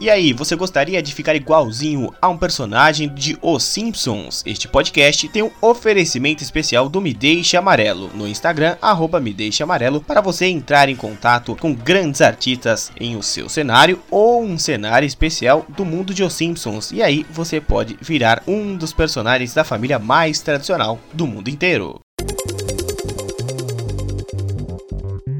E aí, você gostaria de ficar igualzinho a um personagem de Os Simpsons? Este podcast tem um oferecimento especial do Me Deixe Amarelo no Instagram, arroba Me Deixe Amarelo, para você entrar em contato com grandes artistas em o seu cenário ou um cenário especial do mundo de Os Simpsons. E aí você pode virar um dos personagens da família mais tradicional do mundo inteiro.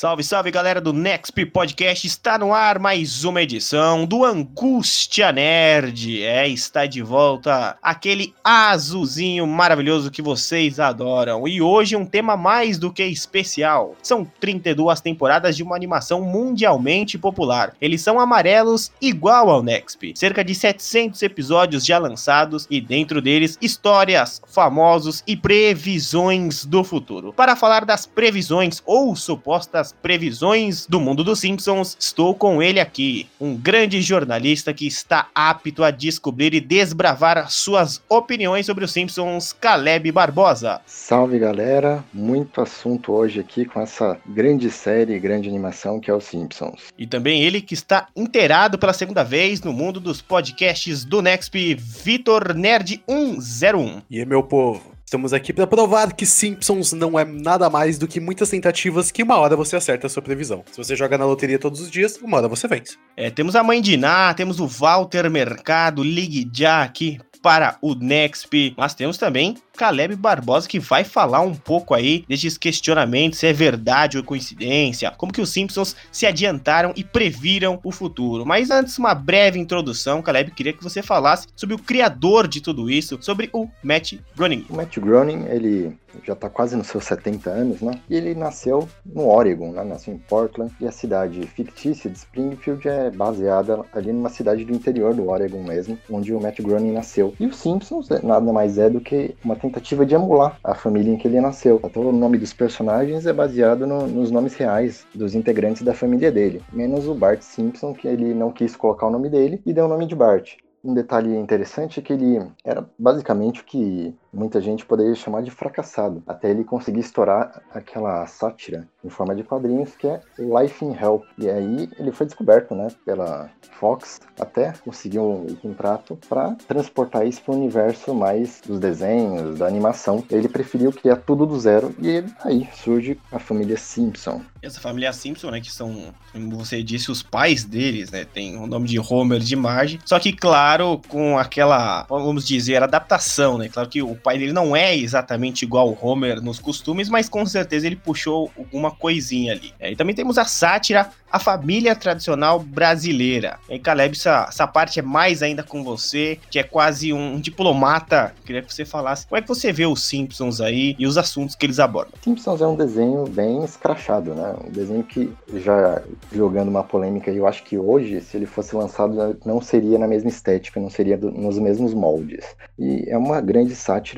Salve, salve galera do Nexp Podcast, está no ar mais uma edição do Angústia Nerd. É, está de volta aquele azulzinho maravilhoso que vocês adoram. E hoje um tema mais do que especial. São 32 temporadas de uma animação mundialmente popular. Eles são amarelos igual ao Nexp. Cerca de 700 episódios já lançados e dentro deles histórias, famosos e previsões do futuro. Para falar das previsões ou supostas previsões do mundo dos Simpsons, estou com ele aqui, um grande jornalista que está apto a descobrir e desbravar suas opiniões sobre os Simpsons, Caleb Barbosa. Salve galera, muito assunto hoje aqui com essa grande série, grande animação que é os Simpsons. E também ele que está inteirado pela segunda vez no mundo dos podcasts do Nexp, Vitor Nerd 101. E aí, meu povo? Estamos aqui para provar que Simpsons não é nada mais do que muitas tentativas que uma hora você acerta a sua previsão. Se você joga na loteria todos os dias, uma hora você vence. É, temos a mãe de Ná, temos o Walter Mercado, Ligue já aqui para o Nexp, mas temos também Caleb Barbosa que vai falar um pouco aí desses questionamentos, se é verdade ou coincidência, como que os Simpsons se adiantaram e previram o futuro. Mas antes, uma breve introdução, Caleb, queria que você falasse sobre o criador de tudo isso, sobre o Matt Groening. O Matt Groening, ele já está quase nos seus 70 anos, né? E ele nasceu no Oregon, né? Nasceu em Portland, e a cidade fictícia de Springfield é baseada ali numa cidade do interior do Oregon mesmo, onde o Matt Groening nasceu. E os Simpsons nada mais é do que uma tentativa de emular a família em que ele nasceu. Então, o nome dos personagens é baseado no, nos nomes reais dos integrantes da família dele, menos o Bart Simpson, que ele não quis colocar o nome dele e deu o nome de Bart. Um detalhe interessante é que ele era basicamente o que muita gente poderia chamar de fracassado, até ele conseguir estourar aquela sátira em forma de quadrinhos que é Life in Hell. E aí ele foi descoberto, né, pela Fox, até conseguiu um contrato para transportar isso para o universo mais dos desenhos, da animação. Ele preferiu criar tudo do zero e aí surge a família Simpson. Essa família Simpson, né, que são, como você disse, os pais deles, né, tem o nome de Homer, de Marge, só que claro, com aquela, vamos dizer, adaptação, né, claro que o pai dele não é exatamente igual ao Homer nos costumes, mas com certeza ele puxou alguma coisinha ali. É, e também temos a sátira A Família Tradicional Brasileira. E Caleb, essa, essa parte é mais ainda com você, que é quase um diplomata. Queria que você falasse como é que você vê os Simpsons aí e os assuntos que eles abordam. Simpsons é um desenho bem escrachado, né? Um desenho que, já jogando uma polêmica, eu acho que hoje, se ele fosse lançado, não seria na mesma estética, não seria do, nos mesmos moldes. E é uma grande sátira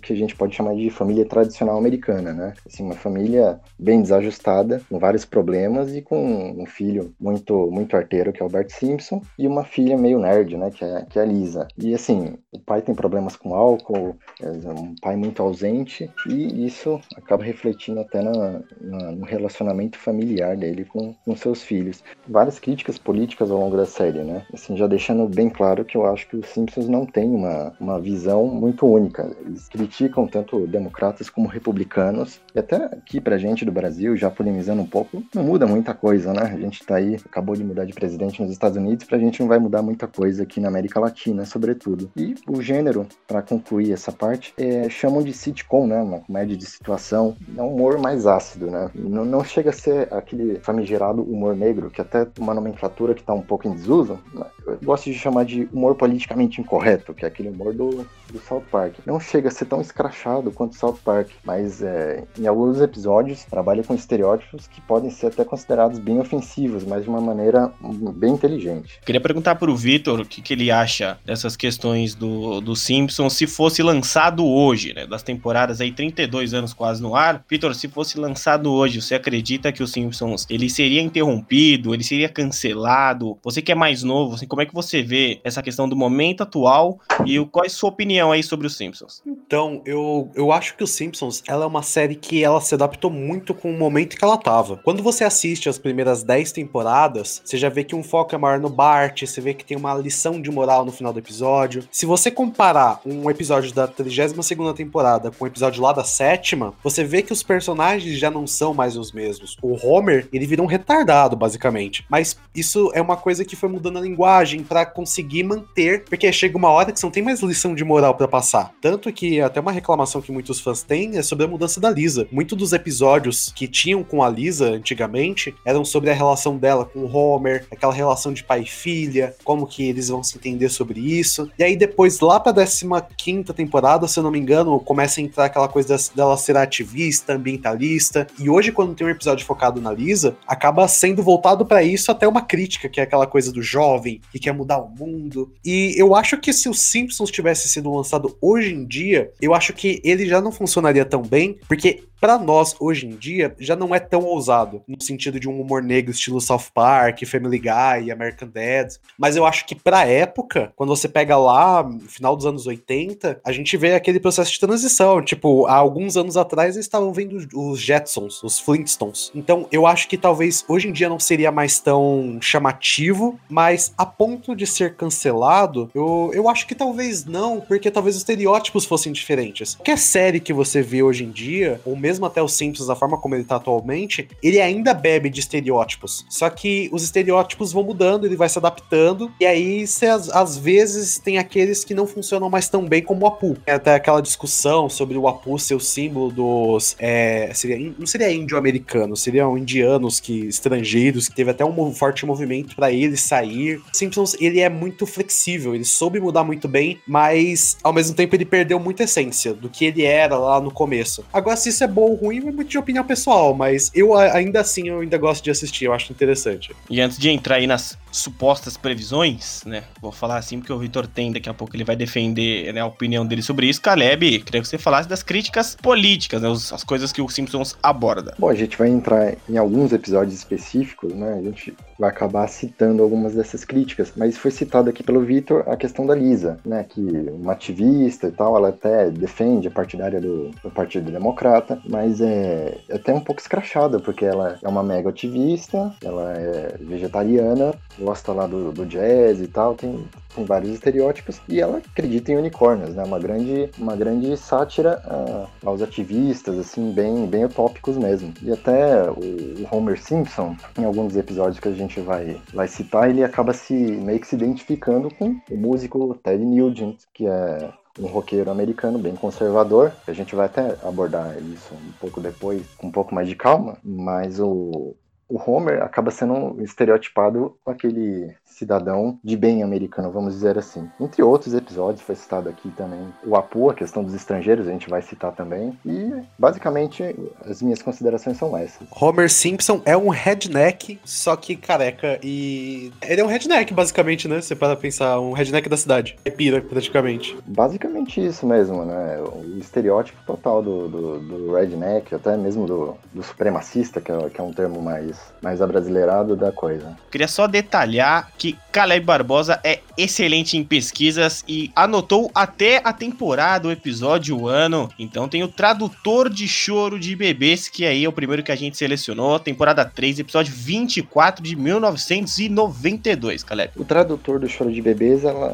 que a gente pode chamar de família tradicional americana, né? Assim, uma família bem desajustada, com vários problemas e com um filho muito muito arteiro, que é o Bart Simpson, e uma filha meio nerd, né, que é, que é a Lisa. E assim, o pai tem problemas com álcool, um pai muito ausente, e isso acaba refletindo até na, na, no relacionamento familiar dele com, com seus filhos. Várias críticas políticas ao longo da série, né? Assim, já deixando bem claro que eu acho que os Simpsons não têm uma, uma visão muito única. Eles criticam tanto democratas como republicanos. E até aqui pra gente do Brasil, já polemizando um pouco, não muda muita coisa, né? A gente tá aí, acabou de mudar de presidente nos Estados Unidos, pra gente não vai mudar muita coisa aqui na América Latina, sobretudo. E o gênero, para concluir essa parte, é, chamam de sitcom, né? Uma comédia de situação. É um humor mais ácido, né? Não, não chega a ser aquele famigerado humor negro, que até uma nomenclatura que tá um pouco em desuso, eu gosto de chamar de humor politicamente incorreto, que é aquele humor do, do South Park. Não chega a ser tão escrachado quanto South Park, mas é, em alguns episódios trabalha com estereótipos que podem ser até considerados bem ofensivos, mas de uma maneira bem inteligente. Queria perguntar pro Vitor o que, que ele acha dessas questões do, do Simpsons se fosse lançado hoje, né? Das temporadas aí, 32 anos quase no ar. Vitor, se fosse lançado hoje, você acredita que o Simpsons ele seria interrompido, ele seria cancelado? Você que é mais novo, assim, como é que você vê essa questão do momento atual e o, qual é a sua opinião aí sobre os Simpsons? Então, eu, eu acho que os Simpsons, ela é uma série que ela se adaptou muito com o momento que ela tava. Quando você assiste as primeiras 10 temporadas, você já vê que um foco é maior no Bart, você vê que tem uma lição de moral no final do episódio. Se você comparar um episódio da 32ª temporada com o episódio lá da sétima, você vê que os personagens já não são mais os mesmos. O Homer, ele vira um retardado, basicamente. Mas isso é uma coisa que foi mudando a linguagem para conseguir manter, porque chega uma hora que você não tem mais lição de moral para passar. Tanto que até uma reclamação que muitos fãs têm é sobre a mudança da Lisa. Muitos dos episódios que tinham com a Lisa antigamente eram sobre a relação dela com o Homer, aquela relação de pai e filha, como que eles vão se entender sobre isso. E aí depois, lá pra 15 temporada, se eu não me engano, começa a entrar aquela coisa dela ser ativista, ambientalista. E hoje, quando tem um episódio focado na Lisa, acaba sendo voltado para isso até uma crítica, que é aquela coisa do jovem que quer mudar o mundo. E eu acho que se os Simpsons tivesse sido lançado hoje em dia, eu acho que ele já não funcionaria tão bem, porque para nós hoje em dia já não é tão ousado no sentido de um humor negro estilo South Park, Family Guy, American Dad, mas eu acho que para época, quando você pega lá final dos anos 80, a gente vê aquele processo de transição, tipo, há alguns anos atrás eles estavam vendo os Jetsons, os Flintstones. Então, eu acho que talvez hoje em dia não seria mais tão chamativo, mas a ponto de ser cancelado, eu, eu acho que talvez não, porque talvez os estereótipos fossem diferentes. Qualquer série que você vê hoje em dia, ou mesmo mesmo até os Simpsons, da forma como ele tá atualmente, ele ainda bebe de estereótipos. Só que os estereótipos vão mudando, ele vai se adaptando, e aí você, às, vezes tem aqueles que não funcionam mais tão bem como o Apu. Até aquela discussão sobre o Apu ser o símbolo dos. É, seria, não seria índio-americano, seriam indianos que estrangeiros, que teve até um forte movimento para ele sair. Simpsons, ele é muito flexível, ele soube mudar muito bem, mas ao mesmo tempo ele perdeu muita essência do que ele era lá no começo. Agora, se isso é bom bom ou ruim é muito de opinião pessoal, mas eu ainda assim eu ainda gosto de assistir, eu acho interessante. E antes de entrar aí nas supostas previsões, né? Vou falar assim porque o Vitor tem, daqui a pouco ele vai defender né, a opinião dele sobre isso. Caleb, queria que você falasse das críticas políticas, né, as coisas que o Simpsons aborda. Bom, a gente vai entrar em alguns episódios específicos, né? A gente vai acabar citando algumas dessas críticas, mas foi citado aqui pelo Vitor a questão da Lisa, né? Que uma ativista e tal, ela até defende a partidária do, do Partido Democrata, mas é, é até um pouco escrachada, porque ela é uma mega ativista, ela é vegetariana, gosta lá do, do jazz e tal, tem, tem vários estereótipos, e ela acredita em unicórnios, né? Uma grande, uma grande sátira uh, aos ativistas, assim, bem, bem utópicos mesmo. E até o, o, Homer Simpson, em alguns episódios que a gente vai, vai citar, ele acaba se meio que se identificando com o músico Ted Nugent, que é um roqueiro americano bem conservador. A gente vai até abordar isso um pouco depois, com um pouco mais de calma, mas o, o Homer acaba sendo estereotipado com aquele cidadão de bem americano, vamos dizer assim. Entre outros episódios, foi citado aqui também o Apu, a questão dos estrangeiros, a gente vai citar também. E, basicamente, as minhas considerações são essas. Homer Simpson é um redneck, só que careca. E ele é um redneck, basicamente, né? Você para pensar, um redneck da cidade. É pira, praticamente. Basicamente isso mesmo, né? O estereótipo total do, do, do redneck, até mesmo do, do supremacista, que é, que é um termo mais, mais abrasileirado da coisa. Queria só detalhar que Caleb Barbosa é excelente em pesquisas e anotou até a temporada, o episódio, o ano. Então tem o tradutor de choro de bebês, que aí é o primeiro que a gente selecionou, temporada 3, episódio 24 de 1992, Caleb. O tradutor do choro de bebês, ela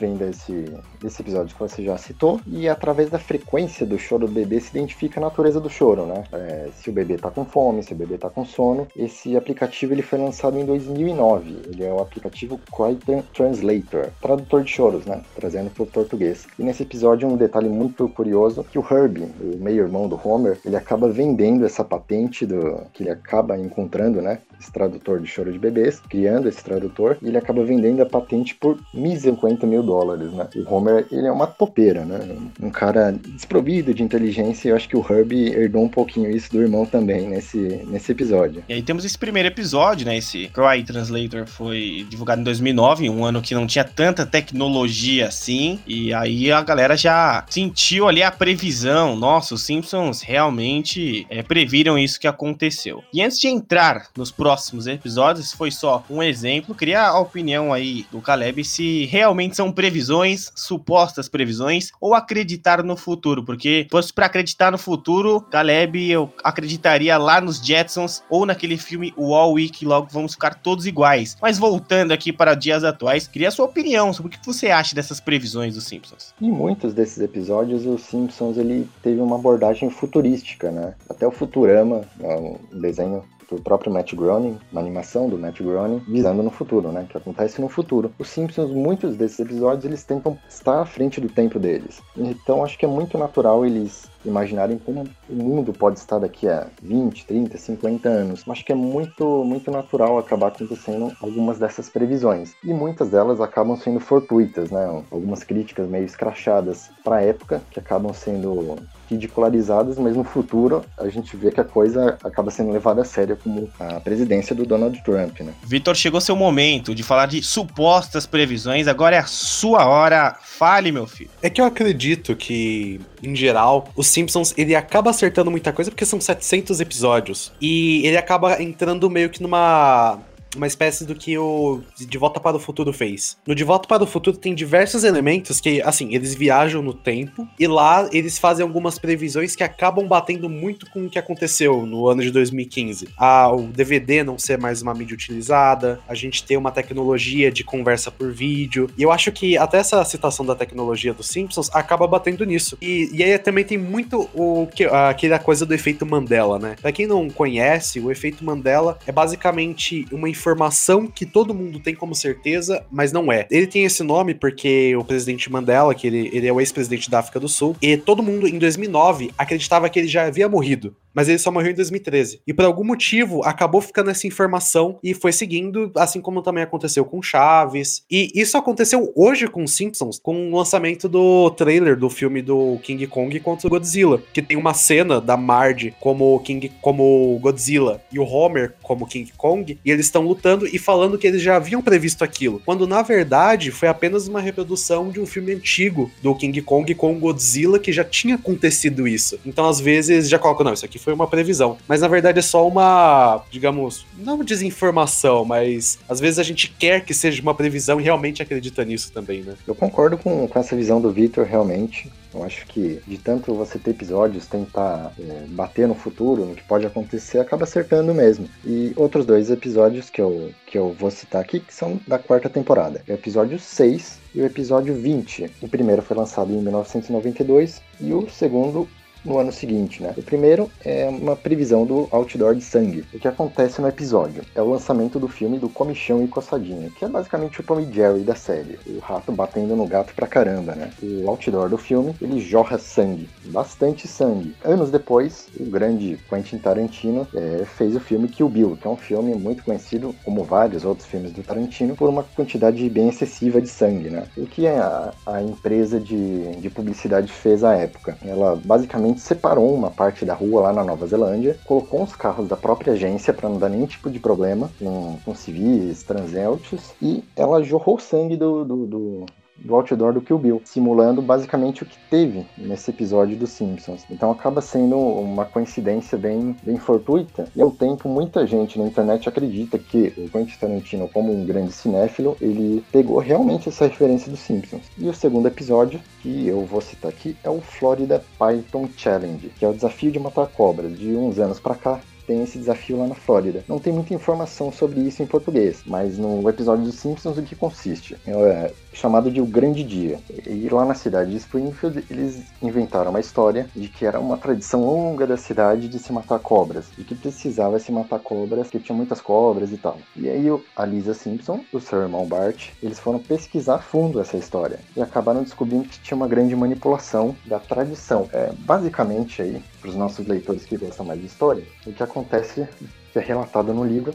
vem desse, desse episódio que você já citou, e através da frequência do choro do bebê se identifica a natureza do choro, né? É, se o bebê tá com fome, se o bebê tá com sono. Esse aplicativo ele foi lançado em 2009. Ele é o aplicativo Cry Translator, tradutor de choros, né? Trazendo para o português. E nesse episódio um detalhe muito curioso que o Herbie, o meio-irmão do Homer, ele acaba vendendo essa patente do que ele acaba encontrando, né? Esse tradutor de choro de bebês, criando esse tradutor, e ele acaba vendendo a patente por 1.050 mil dólares, né? O Homer, ele é uma topeira, né? Um cara desprovido de inteligência, e eu acho que o Herbie herdou um pouquinho isso do irmão também nesse, nesse episódio. E aí temos esse primeiro episódio, né? Esse Cry Translator foi divulgado em 2009, um ano que não tinha tanta tecnologia assim, e aí a galera já sentiu ali a previsão. Nossa, os Simpsons realmente é, previram isso que aconteceu. E antes de entrar nos próximos episódios, foi só um exemplo. Queria a opinião aí do Caleb se realmente são previsões, supostas previsões, ou acreditar no futuro. Porque, fosse para acreditar no futuro, Caleb, eu acreditaria lá nos Jetsons ou naquele filme Wall Week, logo vamos ficar todos iguais. Mas voltando aqui para dias atuais, queria a sua opinião sobre o que você acha dessas previsões dos Simpsons. Em muitos desses episódios, os Simpsons ele teve uma abordagem futurística, né? Até o Futurama, um desenho do próprio Matt Groening, uma animação do Matt Groening, visando no futuro, né? Que acontece no futuro. Os Simpsons, muitos desses episódios, eles tentam estar à frente do tempo deles. Então acho que é muito natural eles imaginarem como o mundo pode estar daqui a 20, 30, 50 anos. Acho que é muito, muito natural acabar acontecendo algumas dessas previsões. E muitas delas acabam sendo fortuitas, né? Algumas críticas meio escrachadas para a época, que acabam sendo ridicularizadas, mas no futuro a gente vê que a coisa acaba sendo levada a sério como a presidência do Donald Trump, né? Vitor, chegou seu momento de falar de supostas previsões, agora é a sua hora. Fale, meu filho. É que eu acredito que, em geral, os Simpsons ele acaba acertando muita coisa porque são 700 episódios. E ele acaba entrando meio que numa uma espécie do que o De Volta para o Futuro fez. No De Volta para o Futuro tem diversos elementos que, assim, eles viajam no tempo e lá eles fazem algumas previsões que acabam batendo muito com o que aconteceu no ano de 2015. Ah, o DVD não ser mais uma mídia utilizada, a gente ter uma tecnologia de conversa por vídeo. E eu acho que até essa citação da tecnologia dos Simpsons acaba batendo nisso. E, e aí também tem muito o que aquela coisa do efeito Mandela, né? Pra quem não conhece, o efeito Mandela é basicamente uma informação que todo mundo tem como certeza, mas não é. Ele tem esse nome porque o presidente Mandela, que ele, ele é o ex-presidente da África do Sul, e todo mundo em 2009 acreditava que ele já havia morrido mas ele só morreu em 2013. E por algum motivo acabou ficando essa informação e foi seguindo, assim como também aconteceu com Chaves. E isso aconteceu hoje com Simpsons, com o lançamento do trailer do filme do King Kong contra o Godzilla, que tem uma cena da Marge como King como Godzilla e o Homer como King Kong, e eles estão lutando e falando que eles já haviam previsto aquilo, quando na verdade foi apenas uma reprodução de um filme antigo do King Kong com Godzilla que já tinha acontecido isso. Então às vezes já colocam, não, isso aqui foi uma previsão. Mas na verdade é só uma, digamos, não desinformação, mas às vezes a gente quer que seja uma previsão e realmente acredita nisso também, né? Eu concordo com, com essa visão do Victor, realmente. Eu acho que de tanto você ter episódios, tentar é, bater no futuro, no que pode acontecer, acaba acertando mesmo. E outros dois episódios que eu, que eu vou citar aqui, que são da quarta temporada. É o episódio 6 e o episódio 20. O primeiro foi lançado em 1992 e o segundo no ano seguinte, né? O primeiro é uma previsão do outdoor de sangue. O que acontece no episódio é o lançamento do filme do Comichão e Coçadinha, que é basicamente o Tom Jerry da série. O rato batendo no gato pra caramba, né? O outdoor do filme, ele jorra sangue, bastante sangue. Anos depois, o grande Quentin Tarantino é, fez o filme Kill Bill, que é um filme muito conhecido, como vários outros filmes do Tarantino, por uma quantidade bem excessiva de sangue, né? O que a, a empresa de, de publicidade fez à época? Ela basicamente separou uma parte da rua lá na Nova Zelândia, colocou os carros da própria agência para não dar nenhum tipo de problema com, com civis, transeuntes, e ela jorrou sangue do, do, do do outdoor do Kill Bill, simulando basicamente o que teve nesse episódio dos Simpsons. Então acaba sendo uma coincidência bem, bem fortuita, e ao tempo muita gente na internet acredita que o Quentin Tarantino, como um grande cinéfilo, ele pegou realmente essa referência dos Simpsons. E o segundo episódio, que eu vou citar aqui, é o Florida Python Challenge, que é o desafio de matar cobras. De uns anos para cá, tem esse desafio lá na Flórida. Não tem muita informação sobre isso em português, mas no episódio dos Simpsons o que consiste? É chamado de O Grande Dia. E lá na cidade de Springfield, eles inventaram uma história de que era uma tradição longa da cidade de se matar cobras, e que precisava se matar cobras, que tinha muitas cobras e tal. E aí a Lisa Simpson, o seu irmão Bart, eles foram pesquisar a fundo essa história e acabaram descobrindo que tinha uma grande manipulação da tradição. É, basicamente aí, para os nossos leitores que gostam mais de história, o que acontece que é relatada no livro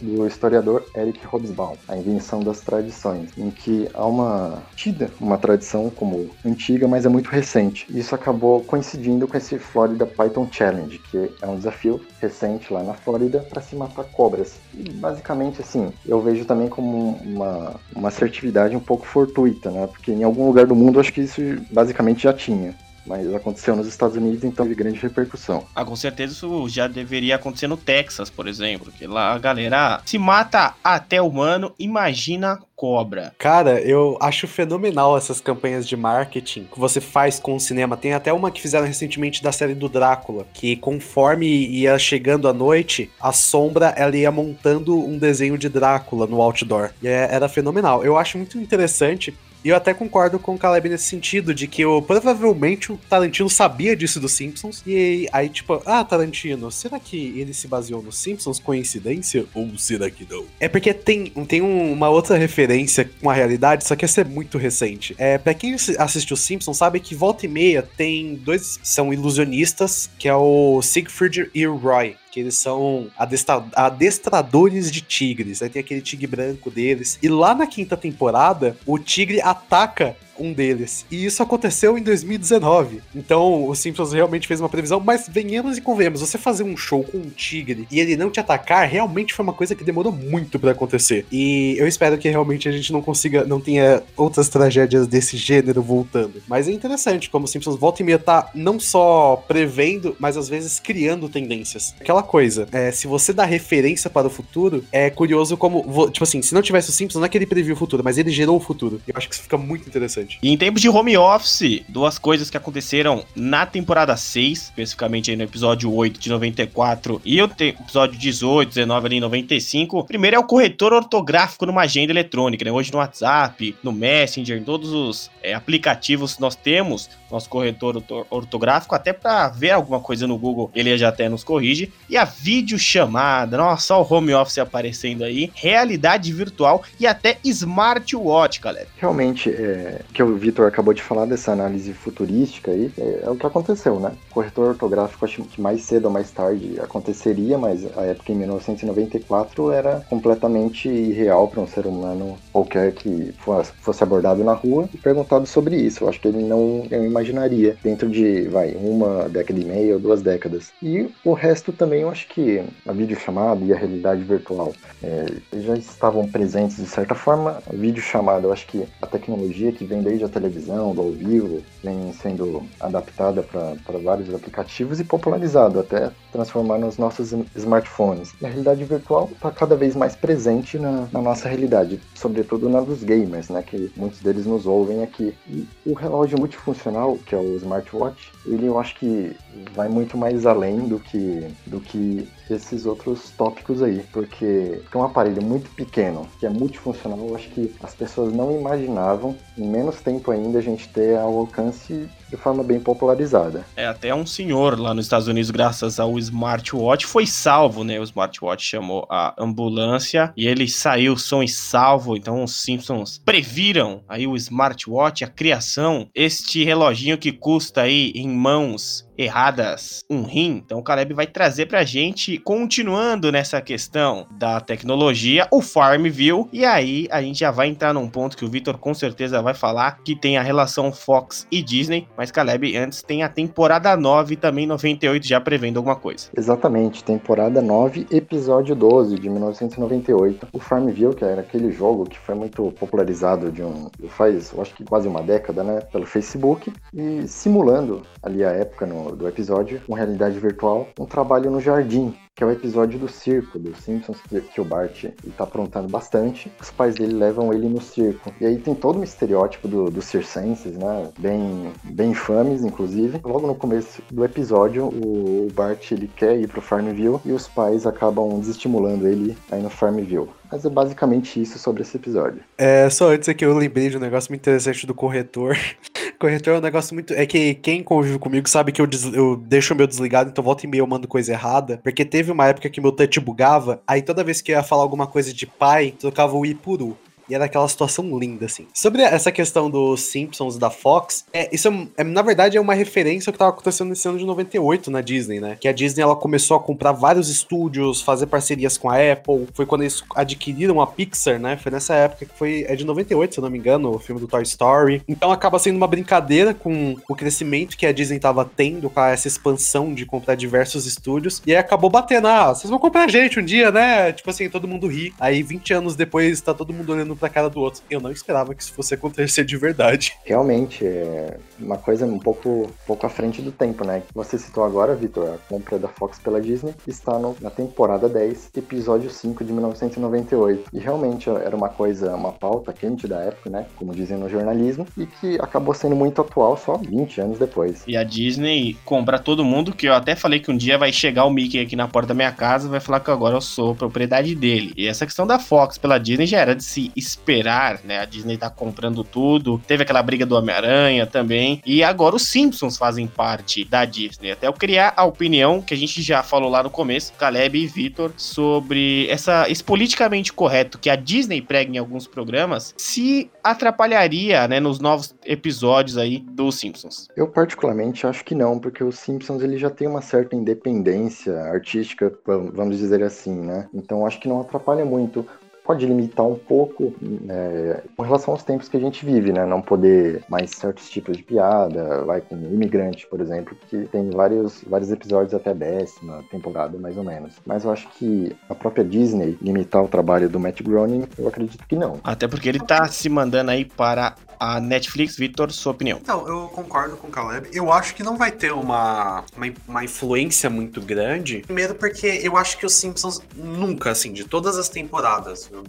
do historiador Eric Hobsbawm, A Invenção das Tradições, em que há uma tida uma tradição como antiga, mas é muito recente. Isso acabou coincidindo com esse Florida Python Challenge, que é um desafio recente lá na Flórida para se matar cobras. E basicamente assim, eu vejo também como uma, uma assertividade um pouco fortuita, né? Porque em algum lugar do mundo acho que isso basicamente já tinha mas aconteceu nos Estados Unidos, então de grande repercussão. Ah, com certeza isso já deveria acontecer no Texas, por exemplo, que lá a galera se mata até humano, imagina cobra. Cara, eu acho fenomenal essas campanhas de marketing que você faz com o cinema. Tem até uma que fizeram recentemente da série do Drácula, que conforme ia chegando a noite, a sombra ela ia montando um desenho de Drácula no outdoor. E é, era fenomenal. Eu acho muito interessante e eu até concordo com o Caleb nesse sentido, de que eu, provavelmente o Tarantino sabia disso dos Simpsons. E aí, tipo, ah, Tarantino, será que ele se baseou nos Simpsons? Coincidência? Ou será que não? É porque tem, tem uma outra referência com a realidade, só que essa é muito recente. É, pra quem assistiu Simpsons, sabe que volta e meia tem dois são ilusionistas, que é o Siegfried e o Roy que eles são adestra adestradores de tigres. Aí tem aquele tigre branco deles. E lá na quinta temporada, o tigre ataca um deles. E isso aconteceu em 2019. Então, o Simpsons realmente fez uma previsão, mas venhamos e convenhamos, você fazer um show com um tigre e ele não te atacar, realmente foi uma coisa que demorou muito para acontecer. E eu espero que realmente a gente não consiga, não tenha outras tragédias desse gênero voltando. Mas é interessante como o Simpsons volta e meia tá não só prevendo, mas às vezes criando tendências. Aquela coisa, é, se você dá referência para o futuro, é curioso como, tipo assim, se não tivesse o Simpsons, não é que ele previu o futuro, mas ele gerou o futuro. Eu acho que isso fica muito interessante interessante. E em tempos de home office, duas coisas que aconteceram na temporada 6, especificamente aí no episódio 8 de 94 e o episódio 18, 19 ali em 95. Primeiro é o corretor ortográfico numa agenda eletrônica, né? Hoje no WhatsApp, no Messenger, em todos os é, aplicativos que nós temos, nosso corretor ortográfico, até para ver alguma coisa no Google, ele já até nos corrige. E a videochamada, nossa, o home office aparecendo aí, realidade virtual e até smartwatch, galera. Realmente, é, que o Vitor acabou de falar dessa análise futurística aí, é, é, o que aconteceu, né? Corretor ortográfico, acho que mais cedo ou mais tarde aconteceria, mas a época em 1994 era completamente irreal para um ser humano qualquer que fosse abordado na rua e perguntado sobre isso. Eu acho que ele não, não imaginaria dentro de, vai, uma década e meia ou duas décadas. E o resto também, eu acho que a videochamada e a realidade virtual é, já estavam presentes de certa forma. A videochamada, eu acho que a tecnologia que vem desde a televisão, do ao vivo, vem sendo adaptada para vários aplicativos e popularizado até transformar nos nossos smartphones. E a realidade virtual está cada vez mais presente na, na, nossa realidade, sobretudo na dos gamers, né, que muitos deles nos ouvem aqui. E o relógio multifuncional, que é o smartwatch, ele eu acho que vai muito mais além do que, do que esses outros tópicos aí, porque é um aparelho muito pequeno, que é multifuncional, eu acho que as pessoas não imaginavam, em menos tempo ainda, a gente ter ao alcance de forma bem popularizada. É, até um senhor lá nos Estados Unidos, graças ao smartwatch, foi salvo, né? O smartwatch chamou a ambulância e ele saiu som e salvo. Então os Simpsons previram aí o smartwatch, a criação, este reloginho que custa aí em mãos erradas um rim. Então o Caleb vai trazer pra gente, continuando nessa questão da tecnologia, o Farmville. E aí a gente já vai entrar num ponto que o Victor com certeza vai falar, que tem a relação Fox e Disney. Mas Caleb, antes tem a temporada 9 também, 98, já prevendo alguma coisa. Exatamente, temporada 9, episódio 12 de 1998. O Farmville, que era aquele jogo que foi muito popularizado de um faz, eu acho que quase uma década, né, pelo Facebook, e simulando ali a época no do episódio, com realidade virtual, um trabalho no jardim, que é o episódio do circo, dos Simpsons, que, que o Bart está aprontando bastante. Os pais dele levam ele no circo. E aí tem todo um estereótipo do, dos circenses, né? Bem, bem infames, inclusive. Logo no começo do episódio, o Bart ele quer ir pro Farmville e os pais acabam desestimulando ele aí no Farmville. Mas é basicamente isso sobre esse episódio. É, só antes aqui eu lembrei de um negócio muito interessante do corretor. corretor é um negócio muito. É que quem convive comigo sabe que eu, des... eu deixo o meu desligado, então volta e meia eu mando coisa errada. Porque teve uma época que meu touch bugava, aí toda vez que eu ia falar alguma coisa de pai, trocava o i por u. E era aquela situação linda, assim. Sobre essa questão dos Simpsons da Fox, é, isso é, é, na verdade é uma referência ao que estava acontecendo nesse ano de 98 na Disney, né? Que a Disney ela começou a comprar vários estúdios, fazer parcerias com a Apple. Foi quando eles adquiriram a Pixar, né? Foi nessa época que foi. É de 98, se eu não me engano, o filme do Toy Story. Então acaba sendo uma brincadeira com o crescimento que a Disney estava tendo, com essa expansão de comprar diversos estúdios. E aí acabou batendo, ah, vocês vão comprar a gente um dia, né? Tipo assim, todo mundo ri. Aí 20 anos depois tá todo mundo olhando um pra cara do outro. Eu não esperava que isso fosse acontecer de verdade. Realmente, é uma coisa um pouco, um pouco à frente do tempo, né? Você citou agora, Vitor, a compra da Fox pela Disney está no, na temporada 10, episódio 5 de 1998. E realmente era uma coisa, uma pauta quente da época, né? Como dizem no jornalismo, e que acabou sendo muito atual só 20 anos depois. E a Disney compra todo mundo, que eu até falei que um dia vai chegar o Mickey aqui na porta da minha casa e vai falar que agora eu sou propriedade dele. E essa questão da Fox pela Disney já era de se esperar, né? A Disney tá comprando tudo. Teve aquela briga do Homem-Aranha também. E agora os Simpsons fazem parte da Disney. Até eu criar a opinião que a gente já falou lá no começo, Caleb e Vitor, sobre essa, esse politicamente correto que a Disney prega em alguns programas, se atrapalharia, né, nos novos episódios aí dos Simpsons. Eu particularmente acho que não, porque os Simpsons ele já tem uma certa independência artística, vamos dizer assim, né? Então acho que não atrapalha muito pode limitar um pouco é, com relação aos tempos que a gente vive, né? Não poder mais certos tipos de piada, vai com imigrante, por exemplo, que tem vários, vários episódios até a décima temporada, mais ou menos. Mas eu acho que a própria Disney limitar o trabalho do Matt Groening, eu acredito que não. Até porque ele tá se mandando aí para a Netflix. Vitor, sua opinião? Então, eu concordo com o Caleb. Eu acho que não vai ter uma, uma, uma, influência muito grande. Primeiro porque eu acho que os Simpsons nunca, assim, de todas as temporadas, eu,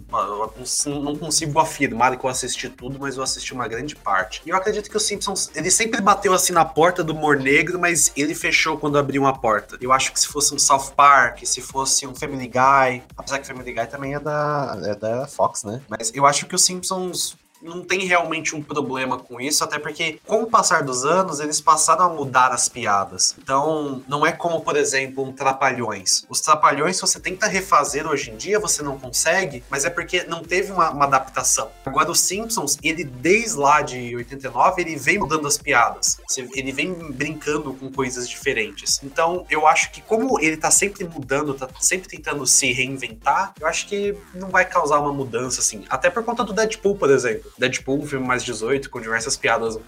eu não consigo afirmar que eu assisti tudo, mas eu assisti uma grande parte. E eu acredito que os Simpsons, ele sempre bateu assim na porta do humor negro, mas ele fechou quando abriu uma porta. Eu acho que se fosse um South Park, se fosse um Family Guy, apesar que Family Guy também é da, é da Fox, né? Mas eu acho que os Simpsons não tem realmente um problema com isso, até porque com o passar dos anos eles passaram a mudar as piadas. Então, não é como, por exemplo, um Trapalhões. Os Trapalhões, se você tenta refazer hoje em dia, você não consegue, mas é porque não teve uma, uma adaptação. Agora, os Simpsons, ele desde lá de 89, ele vem mudando as piadas. Ele vem brincando com coisas diferentes. Então, eu acho que como ele tá sempre mudando, tá sempre tentando se reinventar, eu acho que não vai causar uma mudança, assim. Até por conta do Deadpool, por exemplo. Deadpool, um filme mais 18, com diversas piadas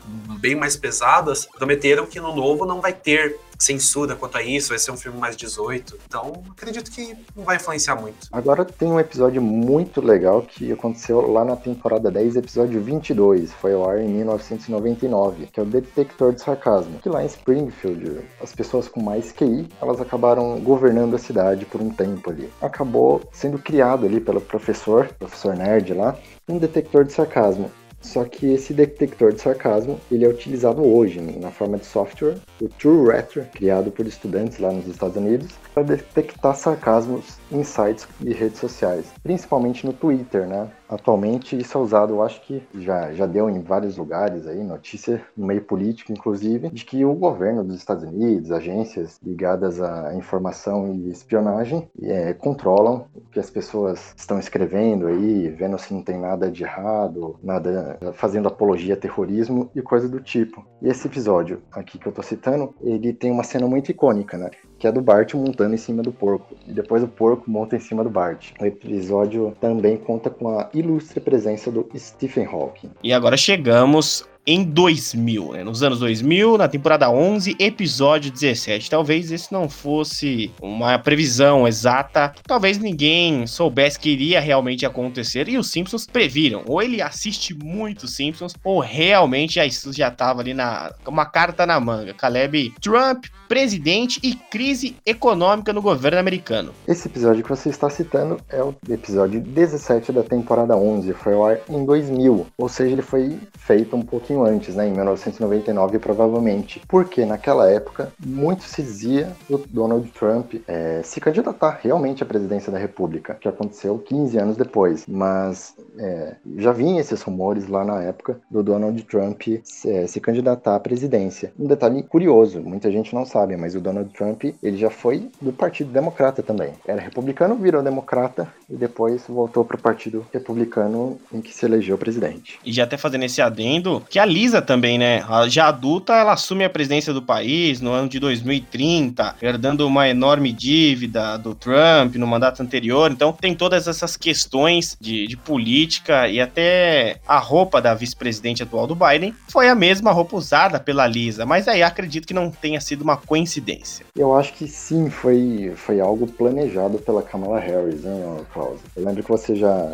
bem mais pesadas, prometeram que no novo não vai ter censura quanto a isso, vai ser um filme mais 18. Então, acredito que não vai influenciar muito. Agora tem um episódio muito legal que aconteceu lá na temporada 10, episódio 22. Foi ao ar em 1999, que é o Detector de Sarcasmo. Que lá em Springfield, as pessoas com mais QI, elas acabaram governando a cidade por um tempo ali. Acabou sendo criado ali pelo professor, professor nerd lá, um detector de sarcasmo. Só que esse detector de sarcasmo, ele é utilizado hoje na forma de software, o True criado por estudantes lá nos Estados Unidos, para detectar sarcasmos em sites e redes sociais, principalmente no Twitter, né? Atualmente isso é usado, eu acho que já, já deu em vários lugares aí, notícia no meio político, inclusive, de que o governo dos Estados Unidos, agências ligadas à informação e espionagem, é, controlam o que as pessoas estão escrevendo aí, vendo se não tem nada de errado, nada fazendo apologia a terrorismo e coisa do tipo. E esse episódio aqui que eu tô citando, ele tem uma cena muito icônica, né? Que é do Bart montando em cima do porco. E depois o porco monta em cima do Bart. O episódio também conta com a ilustre presença do Stephen Hawking. E agora chegamos em 2000, né? nos anos 2000, na temporada 11, episódio 17. Talvez esse não fosse uma previsão exata, talvez ninguém soubesse que iria realmente acontecer e os Simpsons previram. Ou ele assiste muito Simpsons, ou realmente já, isso já estava ali na uma carta na manga. Caleb Trump, presidente e crise econômica no governo americano. Esse episódio que você está citando é o episódio 17 da temporada 11, foi ar em 2000, ou seja, ele foi feito um pouquinho pouquinho antes, né, em 1999 provavelmente, porque naquela época muito se dizia do Donald Trump é, se candidatar realmente à presidência da República, que aconteceu 15 anos depois, mas é, já vinha esses rumores lá na época do Donald Trump é, se candidatar à presidência. Um detalhe curioso, muita gente não sabe, mas o Donald Trump ele já foi do Partido Democrata também. Era republicano, virou democrata e depois voltou para o Partido Republicano em que se elegeu presidente. E já até fazendo esse adendo, que a Lisa também, né? Já adulta, ela assume a presidência do país no ano de 2030, herdando uma enorme dívida do Trump no mandato anterior. Então tem todas essas questões de, de política e até a roupa da vice-presidente atual do Biden foi a mesma roupa usada pela Lisa. Mas aí acredito que não tenha sido uma coincidência. Eu acho que sim, foi, foi algo planejado pela Kamala Harris, hein, Klaus? Eu lembro que você já.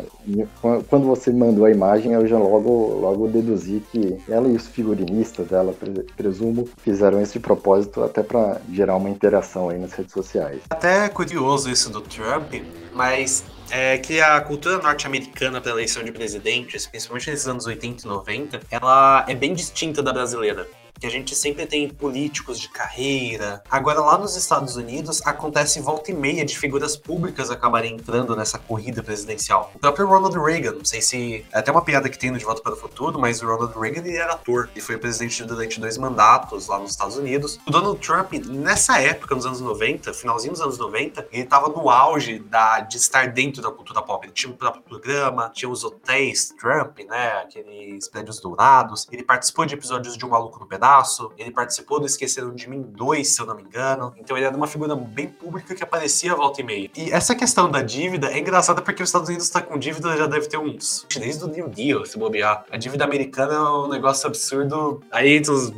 Quando você mandou a imagem, eu já logo, logo deduzi que ela e os figurinistas dela, presumo, fizeram esse propósito até para gerar uma interação aí nas redes sociais. Até curioso isso do Trump, mas é que a cultura norte-americana para eleição de presidentes, principalmente nesses anos 80 e 90, ela é bem distinta da brasileira que a gente sempre tem políticos de carreira. Agora, lá nos Estados Unidos, acontece volta e meia de figuras públicas acabarem entrando nessa corrida presidencial. O próprio Ronald Reagan, não sei se. É até uma piada que tem no De Volta para o Futuro, mas o Ronald Reagan ele era ator. Ele foi presidente durante dois mandatos lá nos Estados Unidos. O Donald Trump, nessa época, nos anos 90, finalzinho dos anos 90, ele estava no auge da, de estar dentro da cultura pop. Ele tinha o próprio programa, tinha os hotéis Trump, né? Aqueles prédios dourados. Ele participou de episódios de Um Maluco no Pedaço Ele participou do Esqueceram de Mim 2, se eu não me engano. Então ele era uma figura bem pública que aparecia volta e meia. E essa questão da dívida é engraçada porque os Estados Unidos está com dívida já deve ter uns. Desde o New Deal, se bobear. A dívida americana é um negócio absurdo. Aí entra os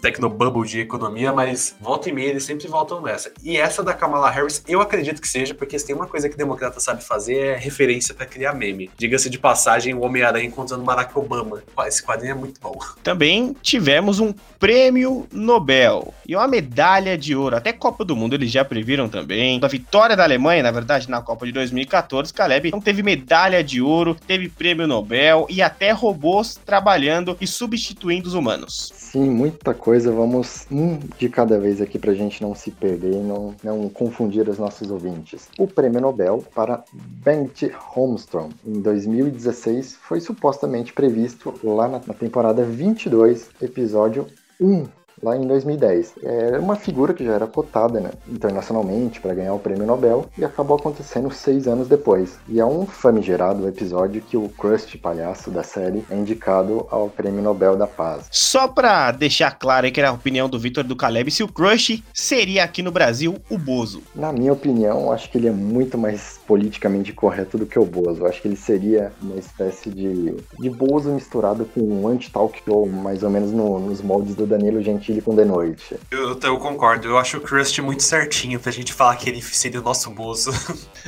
tecnobubble de economia, mas volta e meia eles sempre voltam nessa. E essa da Kamala Harris, eu acredito que seja, porque se tem uma coisa que democrata sabe fazer é referência para criar meme. Diga-se de passagem, o Homem-Aranha encontrando Barack Obama. Esse quadrinho é muito bom. Também tivemos um prêmio Nobel e uma medalha de ouro. Até Copa do Mundo eles já previram também. Da vitória da Alemanha, na verdade, na Copa de 2014, Caleb não teve medalha de ouro, teve prêmio Nobel e até robôs trabalhando e substituindo os humanos. Sim, muita coisa. Vamos um de cada vez aqui para a gente não se perder e não, não confundir os nossos ouvintes. O prêmio Nobel para Bengt Holmstrom em 2016 foi supostamente previsto lá na temporada 22, episódio 1 lá em 2010. Era uma figura que já era cotada né, internacionalmente para ganhar o prêmio Nobel e acabou acontecendo seis anos depois. E é um famigerado episódio que o Krusty, palhaço da série, é indicado ao prêmio Nobel da Paz. Só para deixar claro aí que era a opinião do Victor do Caleb, se o Krusty seria aqui no Brasil o Bozo. Na minha opinião, acho que ele é muito mais politicamente correto do que o Bozo. Acho que ele seria uma espécie de, de Bozo misturado com um anti-talk show, mais ou menos no, nos moldes do Danilo Gentili Chile com The Noite. Eu, eu concordo, eu acho o Crust muito certinho pra gente falar que ele seria o nosso Bozo.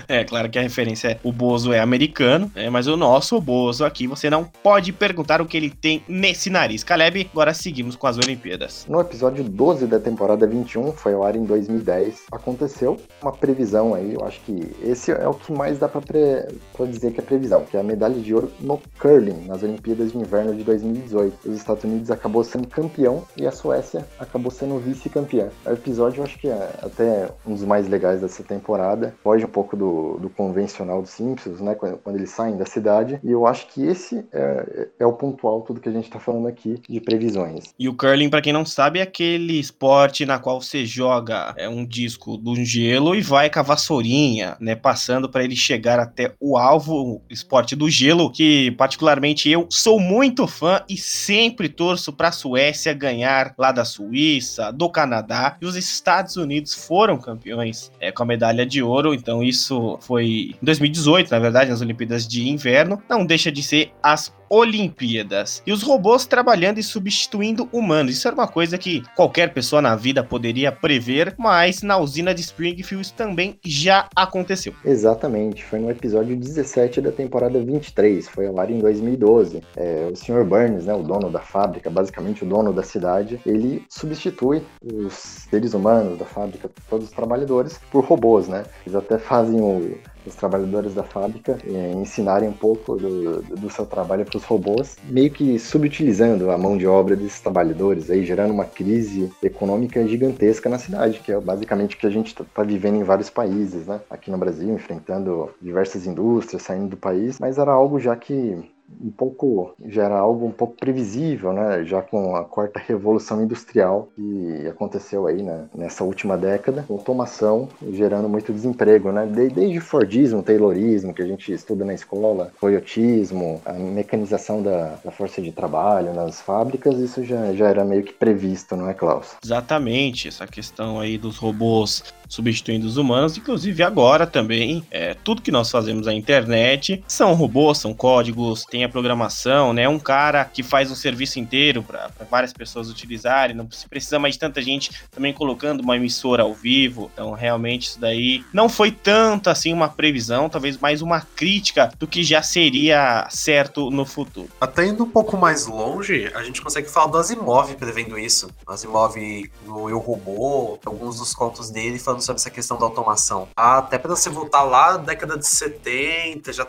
É, claro que a referência é o Bozo é americano, é, mas o nosso Bozo aqui você não pode perguntar o que ele tem nesse nariz. Caleb, agora seguimos com as Olimpíadas. No episódio 12 da temporada 21, foi ao ar em 2010, aconteceu uma previsão aí, eu acho que esse é o que mais dá pra, pre... pra dizer que é previsão, que é a medalha de ouro no curling, nas Olimpíadas de Inverno de 2018. Os Estados Unidos acabou sendo campeão e a Suécia Acabou sendo vice-campeã. O episódio, eu acho que é até um dos mais legais dessa temporada. Foge um pouco do, do convencional dos Simpsons, né? Quando, quando, eles saem da cidade. E eu acho que esse é, é o ponto alto do que a gente tá falando aqui de previsões. E o curling, para quem não sabe, é aquele esporte na qual você joga é um disco do gelo e vai com a vassourinha, né? Passando para ele chegar até o alvo, o esporte do gelo, que particularmente eu sou muito fã e sempre torço para a Suécia ganhar lá da da Suíça, do Canadá, e os Estados Unidos foram campeões é, com a medalha de ouro. Então, isso foi em 2018, na verdade, nas Olimpíadas de Inverno. Não deixa de ser as Olimpíadas. E os robôs trabalhando e substituindo humanos. Isso era uma coisa que qualquer pessoa na vida poderia prever, mas na usina de Springfield isso também já aconteceu. Exatamente, foi no episódio 17 da temporada 23, foi ao ar em 2012. É, o Sr. Burns, né, o dono da fábrica, basicamente o dono da cidade, ele substitui os seres humanos da fábrica, todos os trabalhadores, por robôs, né? Eles até fazem o os trabalhadores da fábrica é, ensinarem um pouco do, do seu trabalho para dos robôs, meio que subutilizando a mão de obra desses trabalhadores, aí gerando uma crise econômica gigantesca na cidade, que é basicamente o que a gente está vivendo em vários países, né? Aqui no Brasil, enfrentando diversas indústrias saindo do país, mas era algo já que um pouco já era algo um pouco previsível, né? Já com a quarta revolução industrial que aconteceu aí né? nessa última década, automação gerando muito desemprego, né? Desde Fordismo, Taylorismo que a gente estuda na escola, Toyotismo, a mecanização da, da força de trabalho nas fábricas, isso já, já era meio que previsto, não é, Klaus? Exatamente, essa questão aí dos robôs substituindo os humanos, inclusive agora também, é, tudo que nós fazemos na internet são robôs, são códigos, tem a programação, né? Um cara que faz um serviço inteiro para várias pessoas utilizarem, não se precisa mais de tanta gente também colocando uma emissora ao vivo. Então, realmente, isso daí não foi tanto assim uma previsão, talvez mais uma crítica do que já seria certo no futuro. Até indo um pouco mais longe, a gente consegue falar do Asimov prevendo isso. Asimov no Eu Robô, alguns dos contos dele falando sobre essa questão da automação. Até para você voltar lá década de 70, já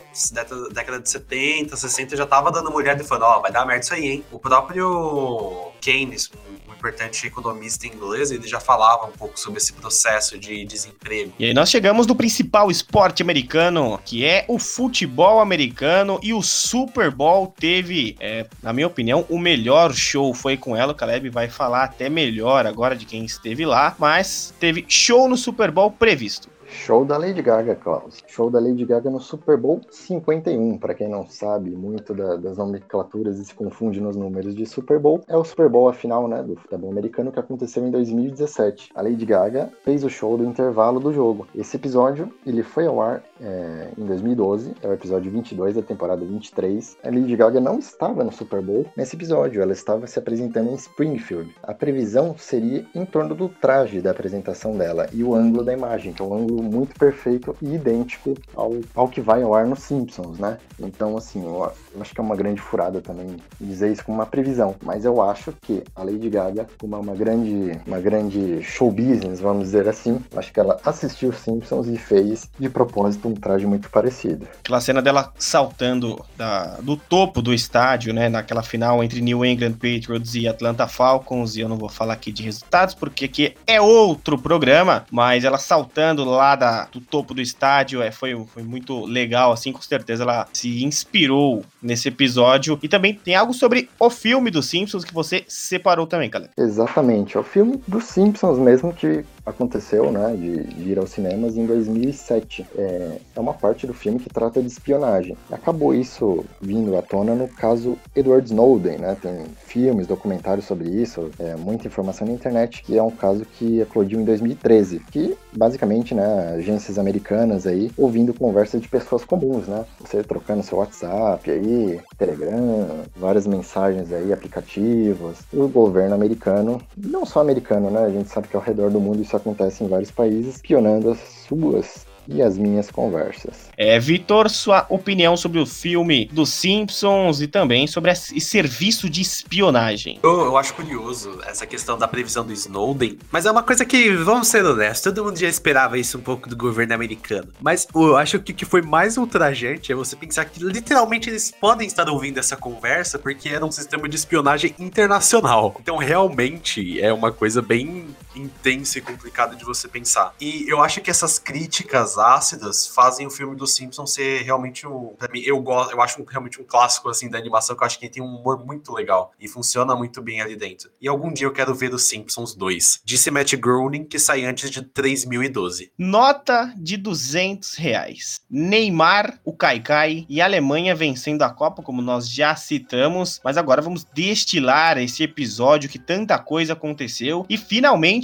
década de 70, 60 já tava dando olhada e falando, ó, oh, vai dar merda isso aí, hein? O próprio Keynes, um importante economista inglês, ele já falava um pouco sobre esse processo de desemprego. E aí nós chegamos no principal esporte americano, que é o futebol americano, e o Super Bowl teve, é, na minha opinião, o melhor show foi com ela. O Caleb vai falar até melhor agora de quem esteve lá, mas teve show no Super Bowl previsto. Show da Lady Gaga, Klaus. Show da Lady Gaga no Super Bowl 51. Para quem não sabe muito da, das nomenclaturas e se confunde nos números de Super Bowl, é o Super Bowl a final, né, do futebol americano que aconteceu em 2017. A Lady Gaga fez o show do intervalo do jogo. Esse episódio ele foi ao ar é, em 2012, é o episódio 22 da temporada 23. A Lady Gaga não estava no Super Bowl nesse episódio, ela estava se apresentando em Springfield. A previsão seria em torno do traje da apresentação dela e o ângulo da imagem, que é um ângulo muito perfeito e idêntico ao, ao que vai ao ar nos Simpsons, né? Então, assim, eu, eu acho que é uma grande furada também dizer isso como uma previsão, mas eu acho que a Lady Gaga, como uma grande, uma grande show business, vamos dizer assim, acho que ela assistiu Simpsons e fez de propósito um traje muito parecido. Aquela cena dela saltando da, do topo do estádio, né, naquela final entre New England Patriots e Atlanta Falcons, e eu não vou falar aqui de resultados porque aqui é outro programa, mas ela saltando lá da, do topo do estádio, é, foi, foi muito legal, assim, com certeza ela se inspirou nesse episódio. E também tem algo sobre o filme dos Simpsons que você separou também, Caleb. Exatamente, é o filme dos Simpsons mesmo que aconteceu, né, de, de ir aos cinemas em 2007. É, é uma parte do filme que trata de espionagem. Acabou isso vindo à tona no caso Edward Snowden, né, tem filmes, documentários sobre isso, é, muita informação na internet, que é um caso que eclodiu em 2013, que basicamente, né, agências americanas aí ouvindo conversas de pessoas comuns, né, você trocando seu WhatsApp aí, Telegram, várias mensagens aí, aplicativos, o governo americano, não só americano, né, a gente sabe que ao redor do mundo isso acontece em vários países, espionando as suas e as minhas conversas. É, Vitor, sua opinião sobre o filme dos Simpsons e também sobre esse serviço de espionagem. Eu, eu, acho curioso essa questão da previsão do Snowden, mas é uma coisa que, vamos ser honestos, todo mundo já esperava isso um pouco do governo americano. Mas eu acho que o que foi mais ultrajante é você pensar que literalmente eles podem estar ouvindo essa conversa porque era um sistema de espionagem internacional. Então realmente é uma coisa bem intensa e complicada de você pensar. E eu acho que essas críticas ácidas fazem o filme dos Simpsons ser realmente um. Pra mim, eu gosto, eu acho realmente um clássico assim da animação que eu acho que tem um humor muito legal e funciona muito bem ali dentro. E algum dia eu quero ver os Simpsons 2. Disse Matt Groening que sai antes de 3012. Nota de 200 reais. Neymar, o Kaikai e a Alemanha vencendo a Copa, como nós já citamos. Mas agora vamos destilar esse episódio que tanta coisa aconteceu. E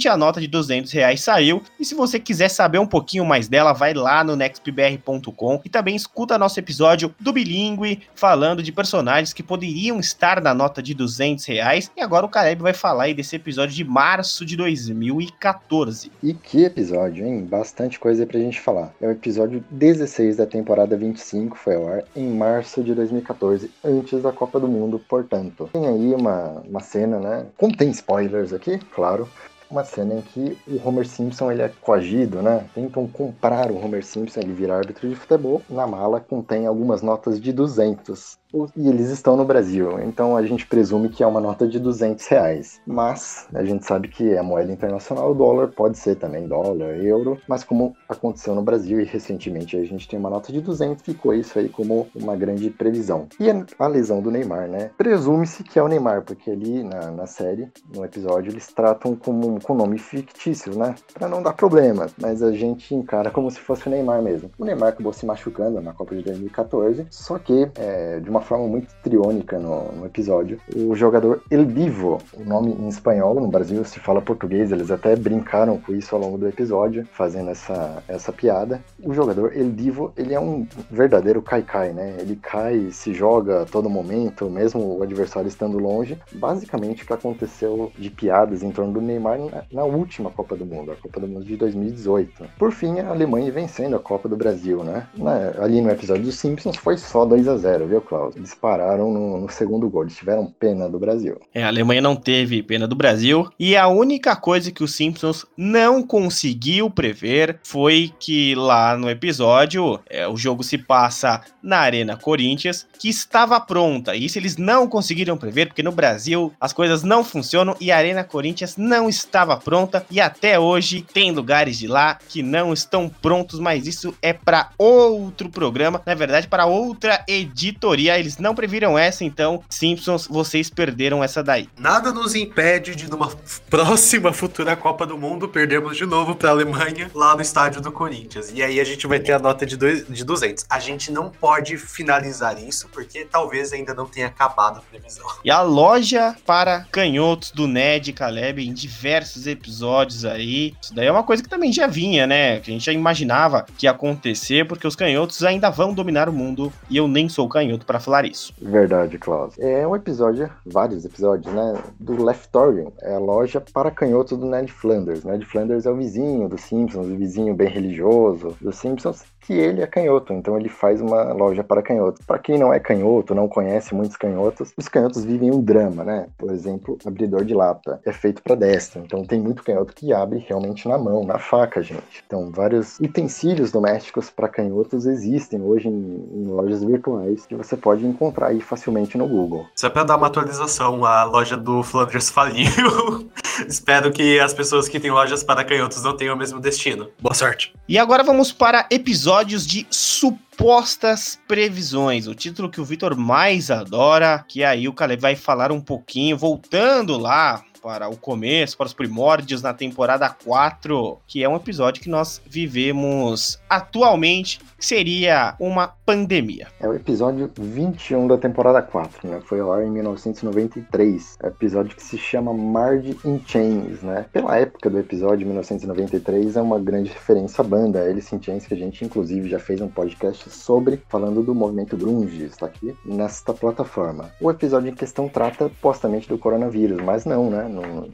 a nota de 200 reais saiu. E se você quiser saber um pouquinho mais dela, vai lá no nextbr.com e também escuta nosso episódio do Bilingue, falando de personagens que poderiam estar na nota de 200 reais. E agora o Caleb vai falar aí desse episódio de março de 2014. E que episódio, hein? Bastante coisa pra gente falar. É o episódio 16 da temporada 25, foi ao ar em março de 2014, antes da Copa do Mundo, portanto. Tem aí uma, uma cena, né? Contém spoilers aqui, claro, uma cena em que o Homer Simpson ele é coagido, né? Tentam comprar o Homer Simpson, ele vira árbitro de futebol. Na mala contém algumas notas de 200. E eles estão no Brasil. Então a gente presume que é uma nota de 200 reais. Mas a gente sabe que é moeda internacional, o dólar pode ser também dólar, euro. Mas como aconteceu no Brasil e recentemente a gente tem uma nota de 200, ficou isso aí como uma grande previsão. E a lesão do Neymar, né? Presume-se que é o Neymar, porque ali na, na série, no episódio, eles tratam como, com nome fictício, né? Pra não dar problema. Mas a gente encara como se fosse o Neymar mesmo. O Neymar acabou se machucando na Copa de 2014, só que é, de uma forma muito triônica no, no, episódio, o jogador El Divo, o nome em espanhol, no Brasil se fala português, eles até brincaram com isso ao longo do episódio, fazendo essa, essa piada. O jogador El Divo, ele é um verdadeiro cai-cai, né? Ele cai, se joga a todo momento, mesmo o adversário estando longe. Basicamente o que aconteceu de piadas em torno do Neymar na, na última Copa do Mundo, a Copa do Mundo de 2018. Por fim, a Alemanha vencendo a Copa do Brasil, né? Na, ali no episódio dos Simpsons foi só 2 a 0 viu, Klaus? Eles pararam no, no segundo gol, eles tiveram pena do Brasil. É, a Alemanha não teve pena do Brasil, e a única coisa que os Simpsons não conseguiu prever foi que lá no episódio é, o jogo se passa na Arena Corinthians, que estava pronta. Isso eles não conseguiram prever, porque no Brasil as coisas não funcionam e a Arena Corinthians não estava pronta, e até hoje tem lugares de lá que não estão prontos, mas isso é para outro programa, na verdade, para outra editoria. Eles não previram essa, então, Simpsons, vocês perderam essa daí. Nada nos impede de, numa próxima futura Copa do Mundo, perdermos de novo para a Alemanha lá no estádio do Corinthians. E aí a gente vai ter a nota de, dois, de 200. A gente não pode finalizar isso, porque talvez ainda não tenha acabado a previsão. E a loja para canhotos do Ned Caleb em diversos episódios aí. Isso daí é uma coisa que também já vinha, né? Que a gente já imaginava que ia acontecer, porque os canhotos ainda vão dominar o mundo e eu nem sou canhoto para falar isso. Verdade, Klaus. É um episódio, vários episódios, né? Do Leftorium, é a loja para canhotos do Ned Flanders. Ned Flanders é o vizinho dos Simpsons, o vizinho bem religioso dos Simpsons, que ele é canhoto, então ele faz uma loja para canhotos. Para quem não é canhoto, não conhece muitos canhotos, os canhotos vivem um drama, né? Por exemplo, abridor de lata é feito para destra, então tem muito canhoto que abre realmente na mão, na faca, gente. Então, vários utensílios domésticos para canhotos existem hoje em, em, lojas virtuais que você pode encontrar aí facilmente no Google. Só para dar uma atualização, a loja do Flanders faliu. Espero que as pessoas que têm lojas para canhotos não tenham o mesmo destino. Boa sorte. E agora vamos para episódios de supostas previsões. O título que o Vitor mais adora, que aí o Caleb vai falar um pouquinho, voltando lá para o começo, para os primórdios na temporada 4, que é um episódio que nós vivemos atualmente, seria uma pandemia. É o episódio 21 da temporada 4, né? Foi ar em 1993. É episódio que se chama Marge in Chains, né? Pela época do episódio 1993, é uma grande referência à banda Alice in Chains, que a gente inclusive já fez um podcast sobre, falando do movimento grunge, está aqui nesta plataforma. O episódio em questão trata supostamente do coronavírus, mas não, né? no,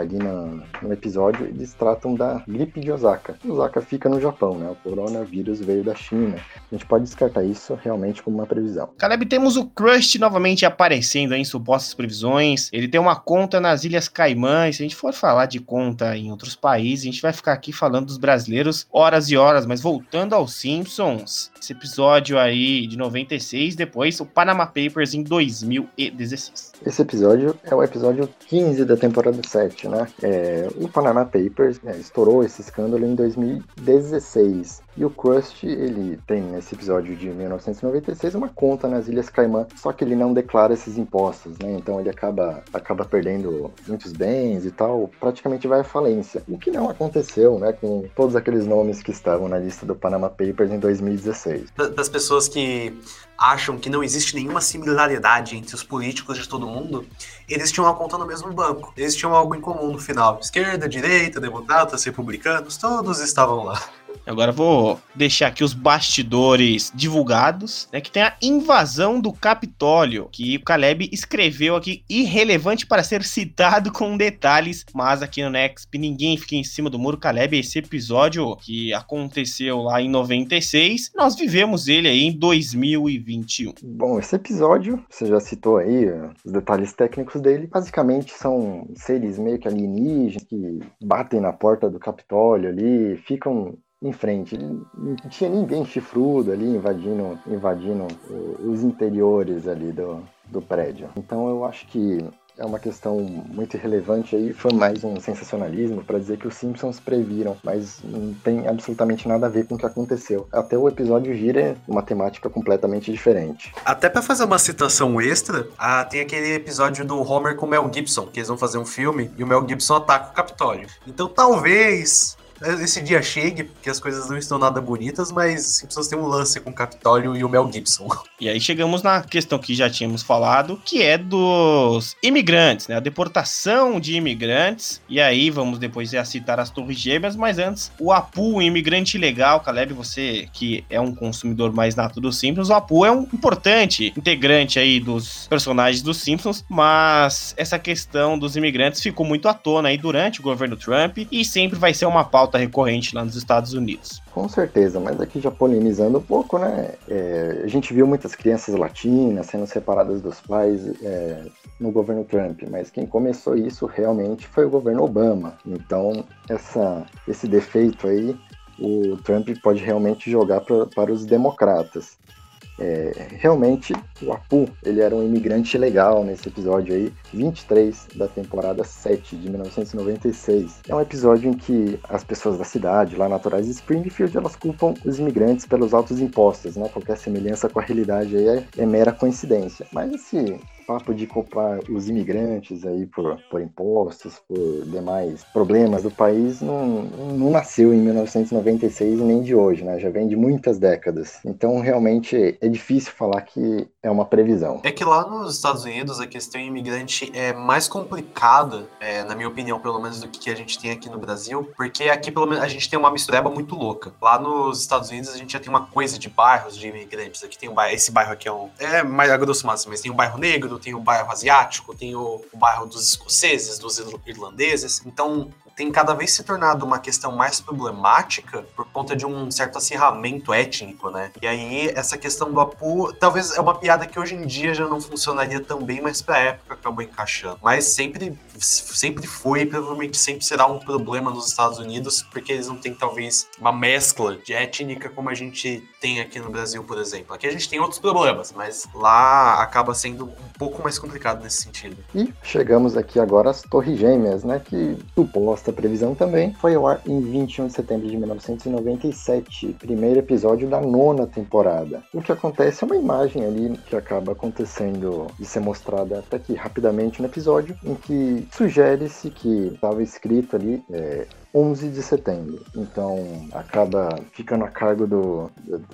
ali no, no, episódio, eles tratam da gripe de Osaka. Osaka fica no Japão, né? O coronavírus veio da China. A gente pode descartar isso realmente como uma previsão. Caleb, temos o Crust novamente aparecendo em supostas previsões. Ele tem uma conta nas Ilhas Caimãs. Se a gente for falar de conta em outros países, a gente vai ficar aqui falando dos brasileiros horas e horas. Mas voltando aos Simpsons, esse episódio aí de 96, depois o Panama Papers em 2016. Esse episódio é o episódio 15 da temporada 7, né? É, o Panama Papers é, estourou esse escândalo em 2016. E o Crust, ele tem nesse episódio de 1996 uma conta nas Ilhas Caimã, só que ele não declara esses impostos, né? Então ele acaba, acaba perdendo muitos bens e tal, praticamente vai à falência. O que não aconteceu, né, com todos aqueles nomes que estavam na lista do Panama Papers em 2016. Das pessoas que acham que não existe nenhuma similaridade entre os políticos de todo mundo, eles tinham uma conta no mesmo banco. Eles tinham algo em comum no final. Esquerda, direita, democratas, republicanos, todos estavam lá. Agora vou deixar aqui os bastidores divulgados, né? Que tem a invasão do Capitólio, que o Caleb escreveu aqui, irrelevante para ser citado com detalhes, mas aqui no Nexp ninguém fica em cima do muro. Caleb, esse episódio que aconteceu lá em 96, nós vivemos ele aí em 2021. Bom, esse episódio, você já citou aí os detalhes técnicos dele, basicamente são seres meio que alienígenas que batem na porta do Capitólio ali, ficam em frente. Não tinha ninguém chifrudo ali invadindo, invadindo os interiores ali do, do prédio. Então eu acho que é uma questão muito relevante aí, foi mais um sensacionalismo para dizer que os Simpsons previram, mas não tem absolutamente nada a ver com o que aconteceu. Até o episódio gira uma temática completamente diferente. Até para fazer uma citação extra, ah, tem aquele episódio do Homer com o Mel Gibson, que eles vão fazer um filme e o Mel Gibson ataca o Capitólio. Então talvez esse dia chegue, porque as coisas não estão nada bonitas, mas Simpsons tem um lance com o Capitólio e o Mel Gibson. E aí chegamos na questão que já tínhamos falado, que é dos imigrantes, né? A deportação de imigrantes. E aí vamos depois a citar as Torres Gêmeas, mas antes, o Apu, um imigrante ilegal, Caleb, você que é um consumidor mais nato dos Simpsons, o Apu é um importante integrante aí dos personagens dos Simpsons, mas essa questão dos imigrantes ficou muito à tona aí durante o governo Trump e sempre vai ser uma pauta recorrente lá nos Estados Unidos. Com certeza, mas aqui já polemizando um pouco, né? É, a gente viu muitas crianças latinas sendo separadas dos pais é, no governo Trump, mas quem começou isso realmente foi o governo Obama. Então, essa, esse defeito aí, o Trump pode realmente jogar pra, para os democratas. É, realmente, o Apu, ele era um imigrante legal nesse episódio aí, 23 da temporada 7 de 1996. É um episódio em que as pessoas da cidade, lá naturais de Springfield, elas culpam os imigrantes pelos altos impostos, né? Qualquer semelhança com a realidade aí é, é mera coincidência. Mas esse papo de culpar os imigrantes aí por, por impostos, por demais problemas do país, não, não nasceu em 1996 nem de hoje, né? Já vem de muitas décadas. Então, realmente, é difícil falar que é uma previsão. É que lá nos Estados Unidos a questão imigrante é mais complicada, é, na minha opinião, pelo menos, do que a gente tem aqui no Brasil, porque aqui, pelo menos, a gente tem uma mistureba muito louca. Lá nos Estados Unidos a gente já tem uma coisa de bairros de imigrantes. Aqui tem um bairro, esse bairro aqui é um. É mais a grosso modo, mas tem um bairro negro, tem o bairro asiático, tem o, o bairro dos escoceses, dos irlandeses. Então, tem cada vez se tornado uma questão mais problemática por conta de um certo acirramento étnico, né? E aí, essa questão do Apu, talvez é uma piada que hoje em dia já não funcionaria tão bem, mas pra época acabou encaixando. Mas sempre, sempre foi e provavelmente sempre será um problema nos Estados Unidos, porque eles não têm, talvez, uma mescla de étnica como a gente tem aqui no Brasil, por exemplo. Aqui a gente tem outros problemas, mas lá acaba sendo um pouco mais complicado nesse sentido. E chegamos aqui agora às Torres Gêmeas, né? Que suposta previsão também foi ao ar em 21 de setembro de 1997, primeiro episódio da nona temporada. O que acontece é uma imagem ali que acaba acontecendo e ser mostrada até aqui rapidamente no episódio, em que sugere-se que estava escrito ali é, 11 de setembro. Então acaba ficando a cargo do,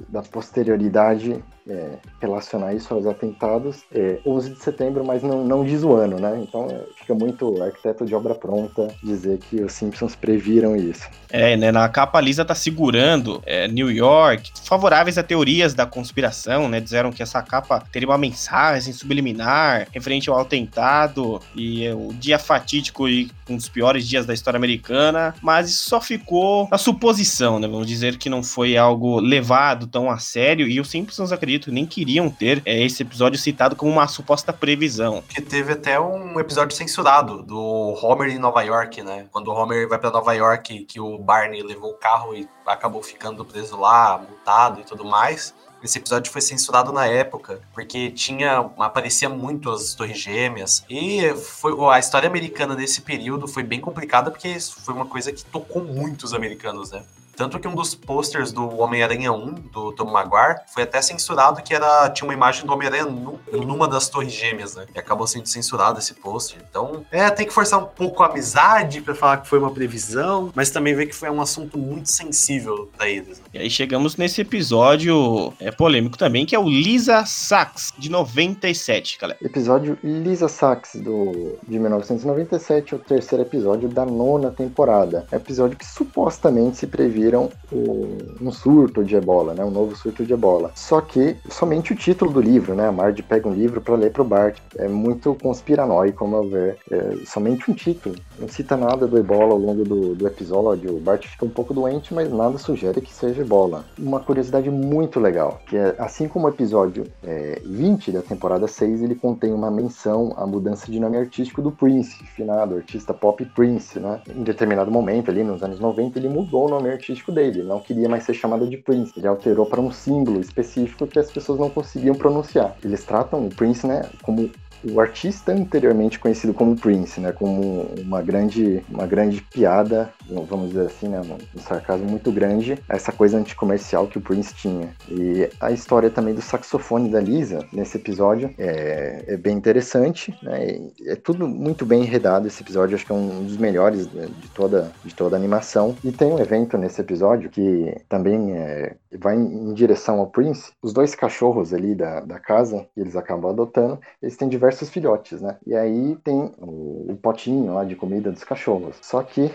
da posterioridade é, relacionar isso aos atentados. É, 11 de setembro, mas não, não diz o ano, né? Então é, fica muito arquiteto de obra pronta dizer que os Simpsons previram isso. É, né? Na capa Lisa tá segurando é, New York, favoráveis a teorias da conspiração, né? Disseram que essa capa teria uma mensagem subliminar referente ao atentado e é, o dia fatídico e um dos piores dias da história americana mas isso só ficou na suposição, né? Vamos dizer que não foi algo levado tão a sério, e os Simpsons, acredito, nem queriam ter é, esse episódio citado como uma suposta previsão. Que teve até um episódio censurado do Homer em Nova York, né? Quando o Homer vai para Nova York, que o Barney levou o carro e acabou ficando preso lá, multado e tudo mais. Esse episódio foi censurado na época, porque tinha. aparecia muito as Torres Gêmeas. E foi, a história americana desse período foi bem complicada, porque foi uma coisa que tocou muitos americanos, né? Tanto que um dos posters do Homem-Aranha 1, do Tom Maguire, foi até censurado, que era tinha uma imagem do Homem-Aranha numa das torres gêmeas, né? E acabou sendo censurado esse pôster. Então, é, tem que forçar um pouco a amizade para falar que foi uma previsão, mas também ver que foi um assunto muito sensível para eles. Né? E aí chegamos nesse episódio é polêmico também, que é o Lisa Sachs, de 97, galera. Episódio Lisa Sachs, do, de 1997, o terceiro episódio da nona temporada. É episódio que supostamente se previa viram um surto de ebola, né? Um novo surto de ebola. Só que somente o título do livro, né? A Marge pega um livro para ler para o Bart. É muito conspiranoico, como eu ver. É somente um título. Não cita nada do ebola ao longo do, do episódio. O Bart fica um pouco doente, mas nada sugere que seja ebola. Uma curiosidade muito legal, que é assim como o episódio é, 20 da temporada 6, ele contém uma menção à mudança de nome artístico do Prince, finado artista pop Prince, né? Em determinado momento ali nos anos 90, ele mudou o nome artístico artístico dele. Ele não queria mais ser chamado de Prince. Ele alterou para um símbolo específico que as pessoas não conseguiam pronunciar. Eles tratam o Prince, né, como o artista anteriormente conhecido como Prince, né, como uma grande, uma grande piada, vamos dizer assim, né, um sarcasmo muito grande, essa coisa anticomercial que o Prince tinha. E a história também do saxofone da Lisa nesse episódio é, é bem interessante, né, é tudo muito bem enredado esse episódio, acho que é um dos melhores né, de toda, de toda a animação. E tem um evento nesse episódio que também é, vai em, em direção ao Prince. Os dois cachorros ali da, da casa, que eles acabam adotando, eles têm diversos filhotes, né? E aí tem o, o potinho lá de comida dos cachorros. Só que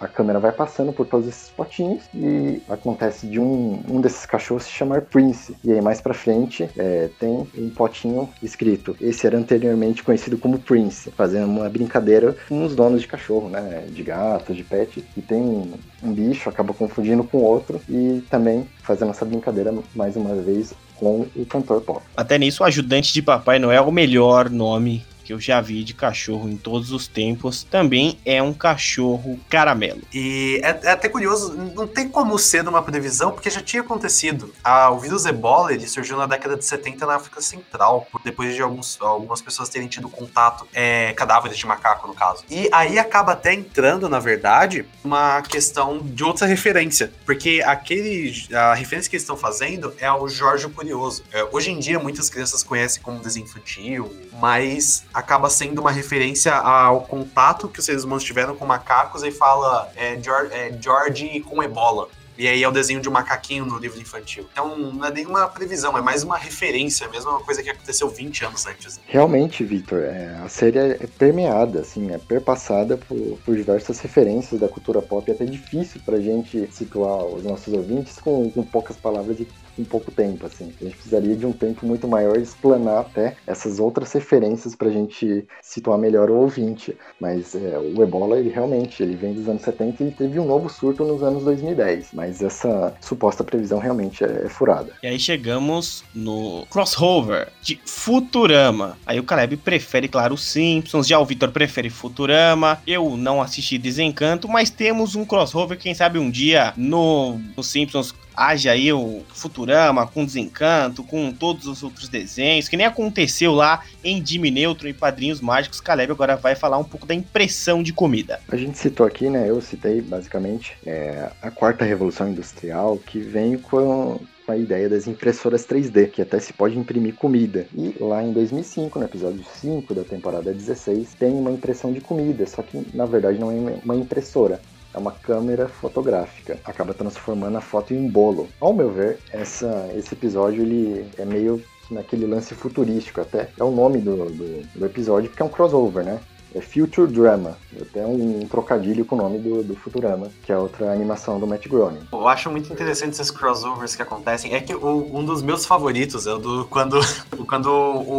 a câmera vai passando por todos esses potinhos e acontece de um, um desses cachorros se chamar Prince. E aí mais pra frente é, tem um potinho escrito. Esse era anteriormente conhecido como Prince, fazendo uma brincadeira com os donos de cachorro, né? De gato, de pet. E tem um, bicho, acaba confundindo com outro e também fazendo essa brincadeira mais uma vez com o cantor pop. Até nisso, o ajudante de Papai Noel é o melhor nome que eu já vi de cachorro em todos os tempos, também é um cachorro caramelo. E é, é até curioso, não tem como ser uma previsão, porque já tinha acontecido. Ah, o vírus ebola ele surgiu na década de 70 na África Central, depois de alguns, algumas pessoas terem tido contato, é, cadáveres de macaco, no caso. E aí acaba até entrando, na verdade, uma questão de outra referência, porque aquele, a referência que eles estão fazendo é o Jorge Curioso. É, hoje em dia, muitas crianças conhecem como desenho infantil, mas acaba sendo uma referência ao contato que os seres humanos tiveram com macacos e fala é, George, é, George com ebola. E aí é o desenho de um macaquinho no livro infantil. Então não é nenhuma previsão, é mais uma referência, mesmo uma coisa que aconteceu 20 anos antes. Realmente, Victor, é, a série é permeada, assim, é perpassada por, por diversas referências da cultura pop. É até difícil pra gente situar os nossos ouvintes com, com poucas palavras e em pouco tempo, assim. A gente precisaria de um tempo muito maior explanar até essas outras referências para a gente situar melhor o ouvinte. Mas é, o Ebola, ele realmente, ele vem dos anos 70 e teve um novo surto nos anos 2010. Mas essa suposta previsão realmente é, é furada. E aí chegamos no crossover de Futurama. Aí o Caleb prefere, claro, os Simpsons, já o Victor prefere Futurama. Eu não assisti Desencanto, mas temos um crossover, quem sabe um dia no, no Simpsons haja aí o Futurama com Desencanto, com todos os outros desenhos, que nem aconteceu lá em Jimmy Neutron e Padrinhos Mágicos. Caleb agora vai falar um pouco da impressão de comida. A gente citou aqui, né? Eu citei basicamente é, a quarta revolução industrial que vem com a ideia das impressoras 3D, que até se pode imprimir comida. E lá em 2005, no episódio 5 da temporada 16, tem uma impressão de comida, só que na verdade não é uma impressora é uma câmera fotográfica. Acaba transformando a foto em um bolo. Ao meu ver, essa, esse episódio ele é meio naquele lance futurístico até. É o nome do, do, do episódio, porque é um crossover, né? É Future Drama. Até um, trocadilho com o nome do, do Futurama, que é outra animação do Matt Groening. Eu acho muito interessante esses crossovers que acontecem. É que o, um dos meus favoritos é o do quando, quando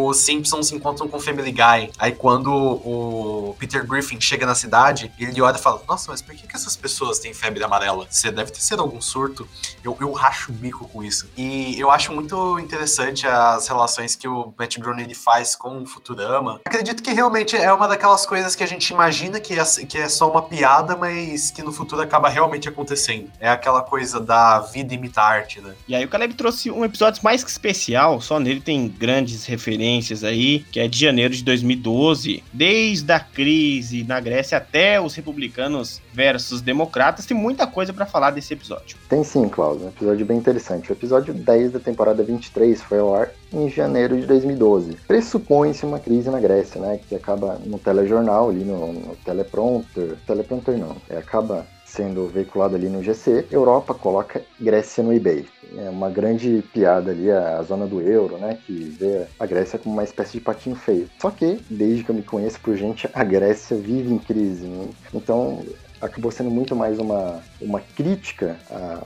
os Simpsons se encontram com o Family Guy. Aí quando o Peter Griffin chega na cidade, ele olha e fala: Nossa, mas por que, que essas pessoas têm febre amarela? Você deve ter sido algum surto. Eu, eu racho o bico com isso. E eu acho muito interessante as relações que o Matt Groening faz com o Futurama. Acredito que realmente é uma daquelas coisas que a gente imagina que é, que é só uma piada, mas que no futuro acaba realmente acontecendo. É aquela coisa da vida imita arte, né? E aí o Caleb trouxe um episódio mais que especial, só nele tem grandes referências aí, que é de janeiro de 2012, desde a crise na Grécia até os republicanos versus democratas, tem muita coisa para falar desse episódio. Tem sim, Klaus, um episódio bem interessante. O episódio 10 da temporada 23 foi ao ar em janeiro de 2012. Pressupõe-se uma crise na Grécia, né, que acaba no telejornal, ali no, no teleprompter, teleprompter não, é, acaba sendo veiculado ali no GC, Europa coloca Grécia no eBay. É uma grande piada ali a, zona do euro, né, que vê a Grécia como uma espécie de patinho feio. Só que, desde que eu me conheço por gente, a Grécia vive em crise. Né? Então, acabou sendo muito mais uma, uma crítica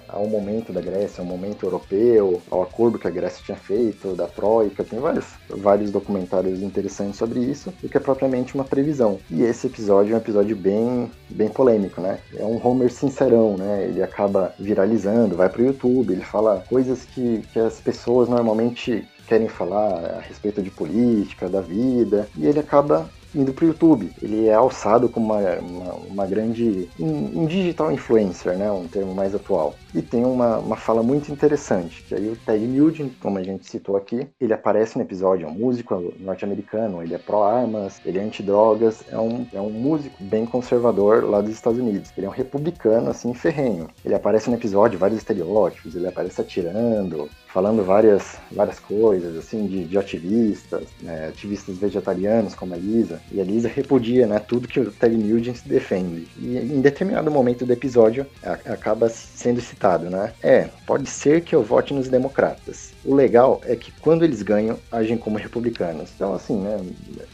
ao momento da Grécia, ao momento europeu, ao acordo que a Grécia tinha feito, da Troika, tem vários, vários documentários interessantes sobre isso, do que é propriamente uma previsão. E esse episódio é um episódio bem, bem polêmico, né? É um Homer sincerão, né? Ele acaba viralizando, vai pro YouTube, ele fala coisas que, que as pessoas normalmente querem falar a respeito de política, da vida, e ele acaba indo pro YouTube. Ele é alçado como uma, uma, uma grande um, um, digital influencer, né? Um termo mais atual. E tem uma, uma fala muito interessante, que aí o Ted Nugent, como a gente citou aqui, ele aparece no episódio, é um músico norte-americano, ele é pró-armas, ele é anti-drogas, é um, é um músico bem conservador lá dos Estados Unidos. Ele é um republicano, assim, ferrenho. Ele aparece no episódio, vários estereótipos, ele aparece atirando, falando várias, várias coisas, assim, de, de ativistas, né, ativistas vegetarianos, como a Lisa, e a Lisa repudia, né, tudo que o Ted Nugent defende. E em determinado momento do episódio, a, acaba sendo citado, né, é, pode ser que eu vote nos democratas. O legal é que quando eles ganham, agem como republicanos. Então, assim, né,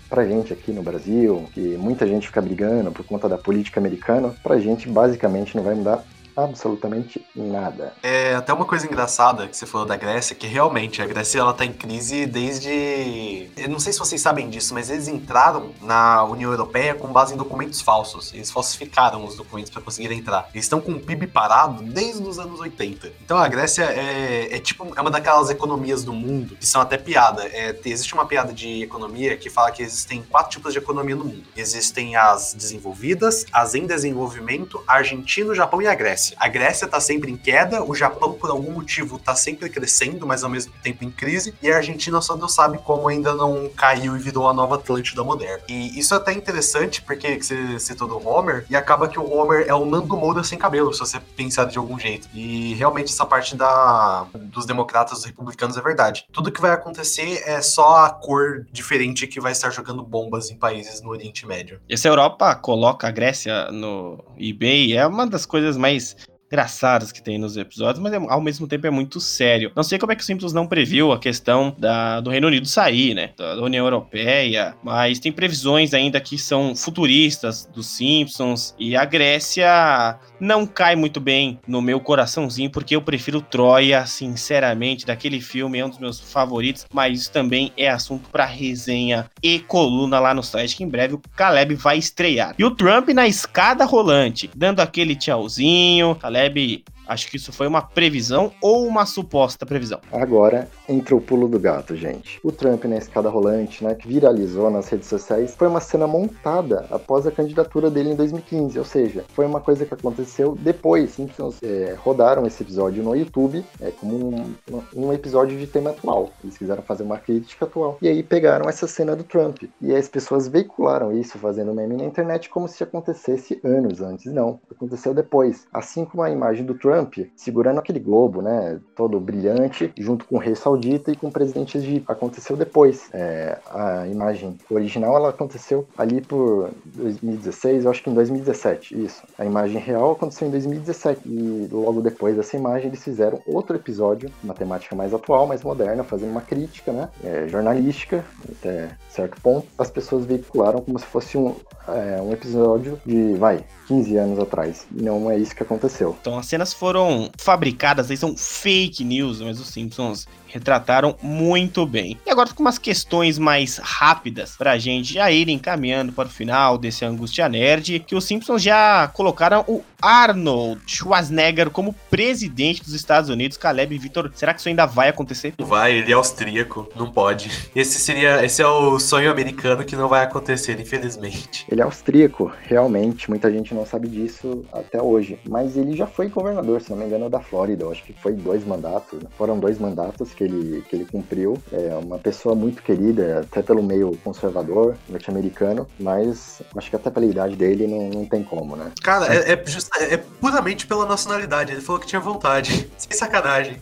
pra gente aqui no Brasil, que muita gente fica brigando por conta da política americana, pra gente basicamente não vai mudar absolutamente nada. É até uma coisa engraçada que você falou da Grécia, que realmente a Grécia ela tá em crise desde. Eu não sei se vocês sabem disso, mas eles entraram na União Europeia com base em documentos falsos. Eles falsificaram os documentos para conseguir entrar. Eles estão com o PIB parado desde os anos 80. Então a Grécia é, é tipo é uma daquelas economias do mundo que são até piada. É, existe uma piada de economia que fala que existem quatro tipos de economia no mundo. Existem as desenvolvidas, as em desenvolvimento, a Argentina, o Japão e a Grécia. Grécia. A Grécia está sempre em queda, o Japão, por algum motivo, está sempre crescendo, mas ao mesmo tempo em crise, e a Argentina só Deus sabe como ainda não caiu e virou a nova Atlântida moderna. E isso é até interessante, porque você citou do Homer, e acaba que o Homer é o Nando Moura sem cabelo, se você pensar de algum jeito. E realmente essa parte da, dos democratas, dos republicanos é verdade. Tudo que vai acontecer é só a cor diferente que vai estar jogando bombas em países no Oriente Médio. E se a Europa coloca a Grécia no eBay, é uma das coisas mais engraçadas que tem nos episódios, mas é, ao mesmo tempo é muito sério. Não sei como é que o Simpsons não previu a questão da, do Reino Unido sair, né? Da, da, União Europeia, mas tem previsões ainda que são futuristas dos Simpsons e a Grécia não cai muito bem no meu coraçãozinho, porque eu prefiro Troia, sinceramente, daquele filme é um dos meus favoritos, mas isso também é assunto para resenha e coluna lá no site, que em breve o Caleb vai estrear. E o Trump na escada rolante, dando aquele tchauzinho, Caleb Acho que isso foi uma previsão ou uma suposta previsão. Agora entra o pulo do gato, gente. O Trump na escada rolante, né, que viralizou nas redes sociais, foi uma cena montada após a candidatura dele em 2015. Ou seja, foi uma coisa que aconteceu depois. Simpsons é, rodaram esse episódio no YouTube é, como um, um episódio de tema atual. Eles quiseram fazer uma crítica atual. E aí pegaram essa cena do Trump. E as pessoas veicularam isso, fazendo meme na internet, como se acontecesse anos antes. Não, aconteceu depois. Assim como a imagem do Trump Trump segurando aquele globo, né, todo brilhante, junto com o rei saudita e com o presidente egípcio. Aconteceu depois. É, a imagem original ela aconteceu ali por 2016, eu acho que em 2017, isso. A imagem real aconteceu em 2017 e logo depois dessa imagem eles fizeram outro episódio, uma temática mais atual, mais moderna, fazendo uma crítica, né, é, jornalística até certo ponto. As pessoas veicularam como se fosse um, é, um episódio de, vai, 15 anos atrás. Não é isso que aconteceu. Então as cenas foram fabricadas, aí são fake news, mas os Simpsons retrataram muito bem. E agora com umas questões mais rápidas pra gente já ir encaminhando para o final desse Angústia Nerd, que os Simpsons já colocaram o Arnold Schwarzenegger como presidente dos Estados Unidos. Caleb e Vitor, será que isso ainda vai acontecer? Vai, ele é austríaco, não pode. Esse seria, esse é o sonho americano que não vai acontecer, infelizmente. Ele é austríaco, realmente, muita gente não sabe disso até hoje, mas ele já foi governador, se não me engano, da Flórida, eu acho que foi dois mandatos, foram dois mandatos que ele, que ele cumpriu. É uma pessoa muito querida, até pelo meio conservador norte-americano, mas acho que até pela idade dele não, não tem como, né? Cara, é, é, just, é, puramente pela nacionalidade. Ele falou que tinha vontade. Sem sacanagem.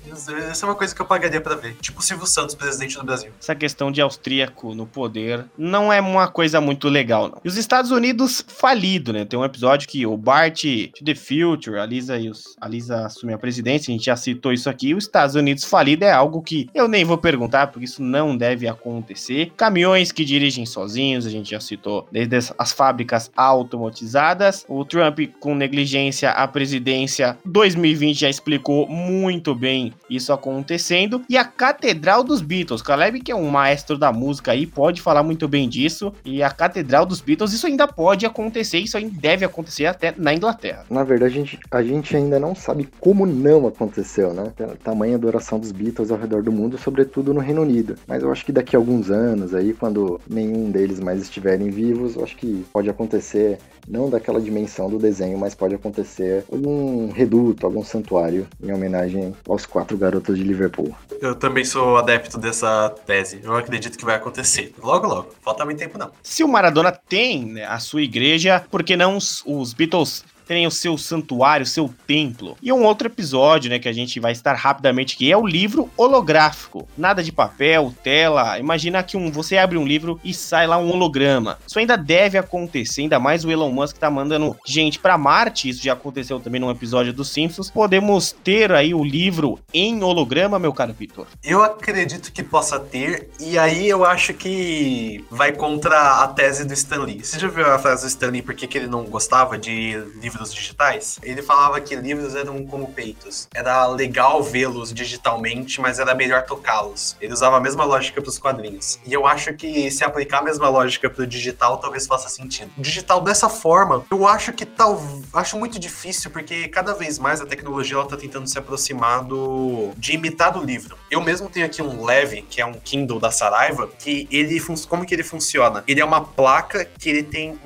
Essa é uma coisa que eu pagaria para ver. Tipo o Silvio Santos, presidente do Brasil. Essa questão de austríaco no poder não é uma coisa muito legal, não. E os Estados Unidos falido, né? Tem um episódio que o Bart to the Future, a Lisa, e os, a Lisa assume a presidência, a gente já citou isso aqui. Os Estados Unidos falido é algo que eu nem vou perguntar, porque isso não deve acontecer. Caminhões que dirigem sozinhos, a gente já citou, desde as fábricas automatizadas. O Trump, com negligência, a presidência 2020 já explicou muito bem isso acontecendo. E a Catedral dos Beatles, Caleb, que é um maestro da música aí, pode falar muito bem disso. E a Catedral dos Beatles, isso ainda pode acontecer, isso ainda deve acontecer até na Inglaterra. Na verdade, a gente, a gente ainda não sabe como não aconteceu, né? Tamanha adoração dos Beatles ao redor do mundo, sobretudo no Reino Unido. Mas eu acho que daqui a alguns anos aí, quando nenhum deles mais estiverem vivos, eu acho que pode acontecer não daquela dimensão do desenho, mas pode acontecer algum reduto, algum santuário em homenagem aos quatro garotos de Liverpool. Eu também sou adepto dessa tese. Eu acredito que vai acontecer. Logo, logo. Falta muito tempo, não. Se o Maradona tem né, a sua igreja, por que não os, os Beatles tem o seu santuário, o seu templo. E um outro episódio, né, que a gente vai estar rapidamente aqui, é o livro holográfico. Nada de papel, tela. Imagina que um, você abre um livro e sai lá um holograma. Isso ainda deve acontecer, ainda mais o Elon Musk tá mandando gente para Marte, isso já aconteceu também num episódio dos Simpsons. Podemos ter aí o livro em holograma, meu caro Vitor? Eu acredito que possa ter, e aí eu acho que vai contra a tese do Stan Lee. Você já viu a frase do Stan Lee por que ele não gostava de livro livros digitais, ele falava que livros eram como peitos. Era legal vê-los digitalmente, mas era melhor tocá-los. Ele usava a mesma lógica para os quadrinhos. E eu acho que se aplicar a mesma lógica para o digital, talvez faça sentido. O digital dessa forma, eu acho que tal, acho muito difícil porque cada vez mais a tecnologia ela tá tentando se aproximar do de imitar do livro. Eu mesmo tenho aqui um Leve, que é um Kindle da Saraiva, que ele como que ele funciona? Ele é uma placa que ele tem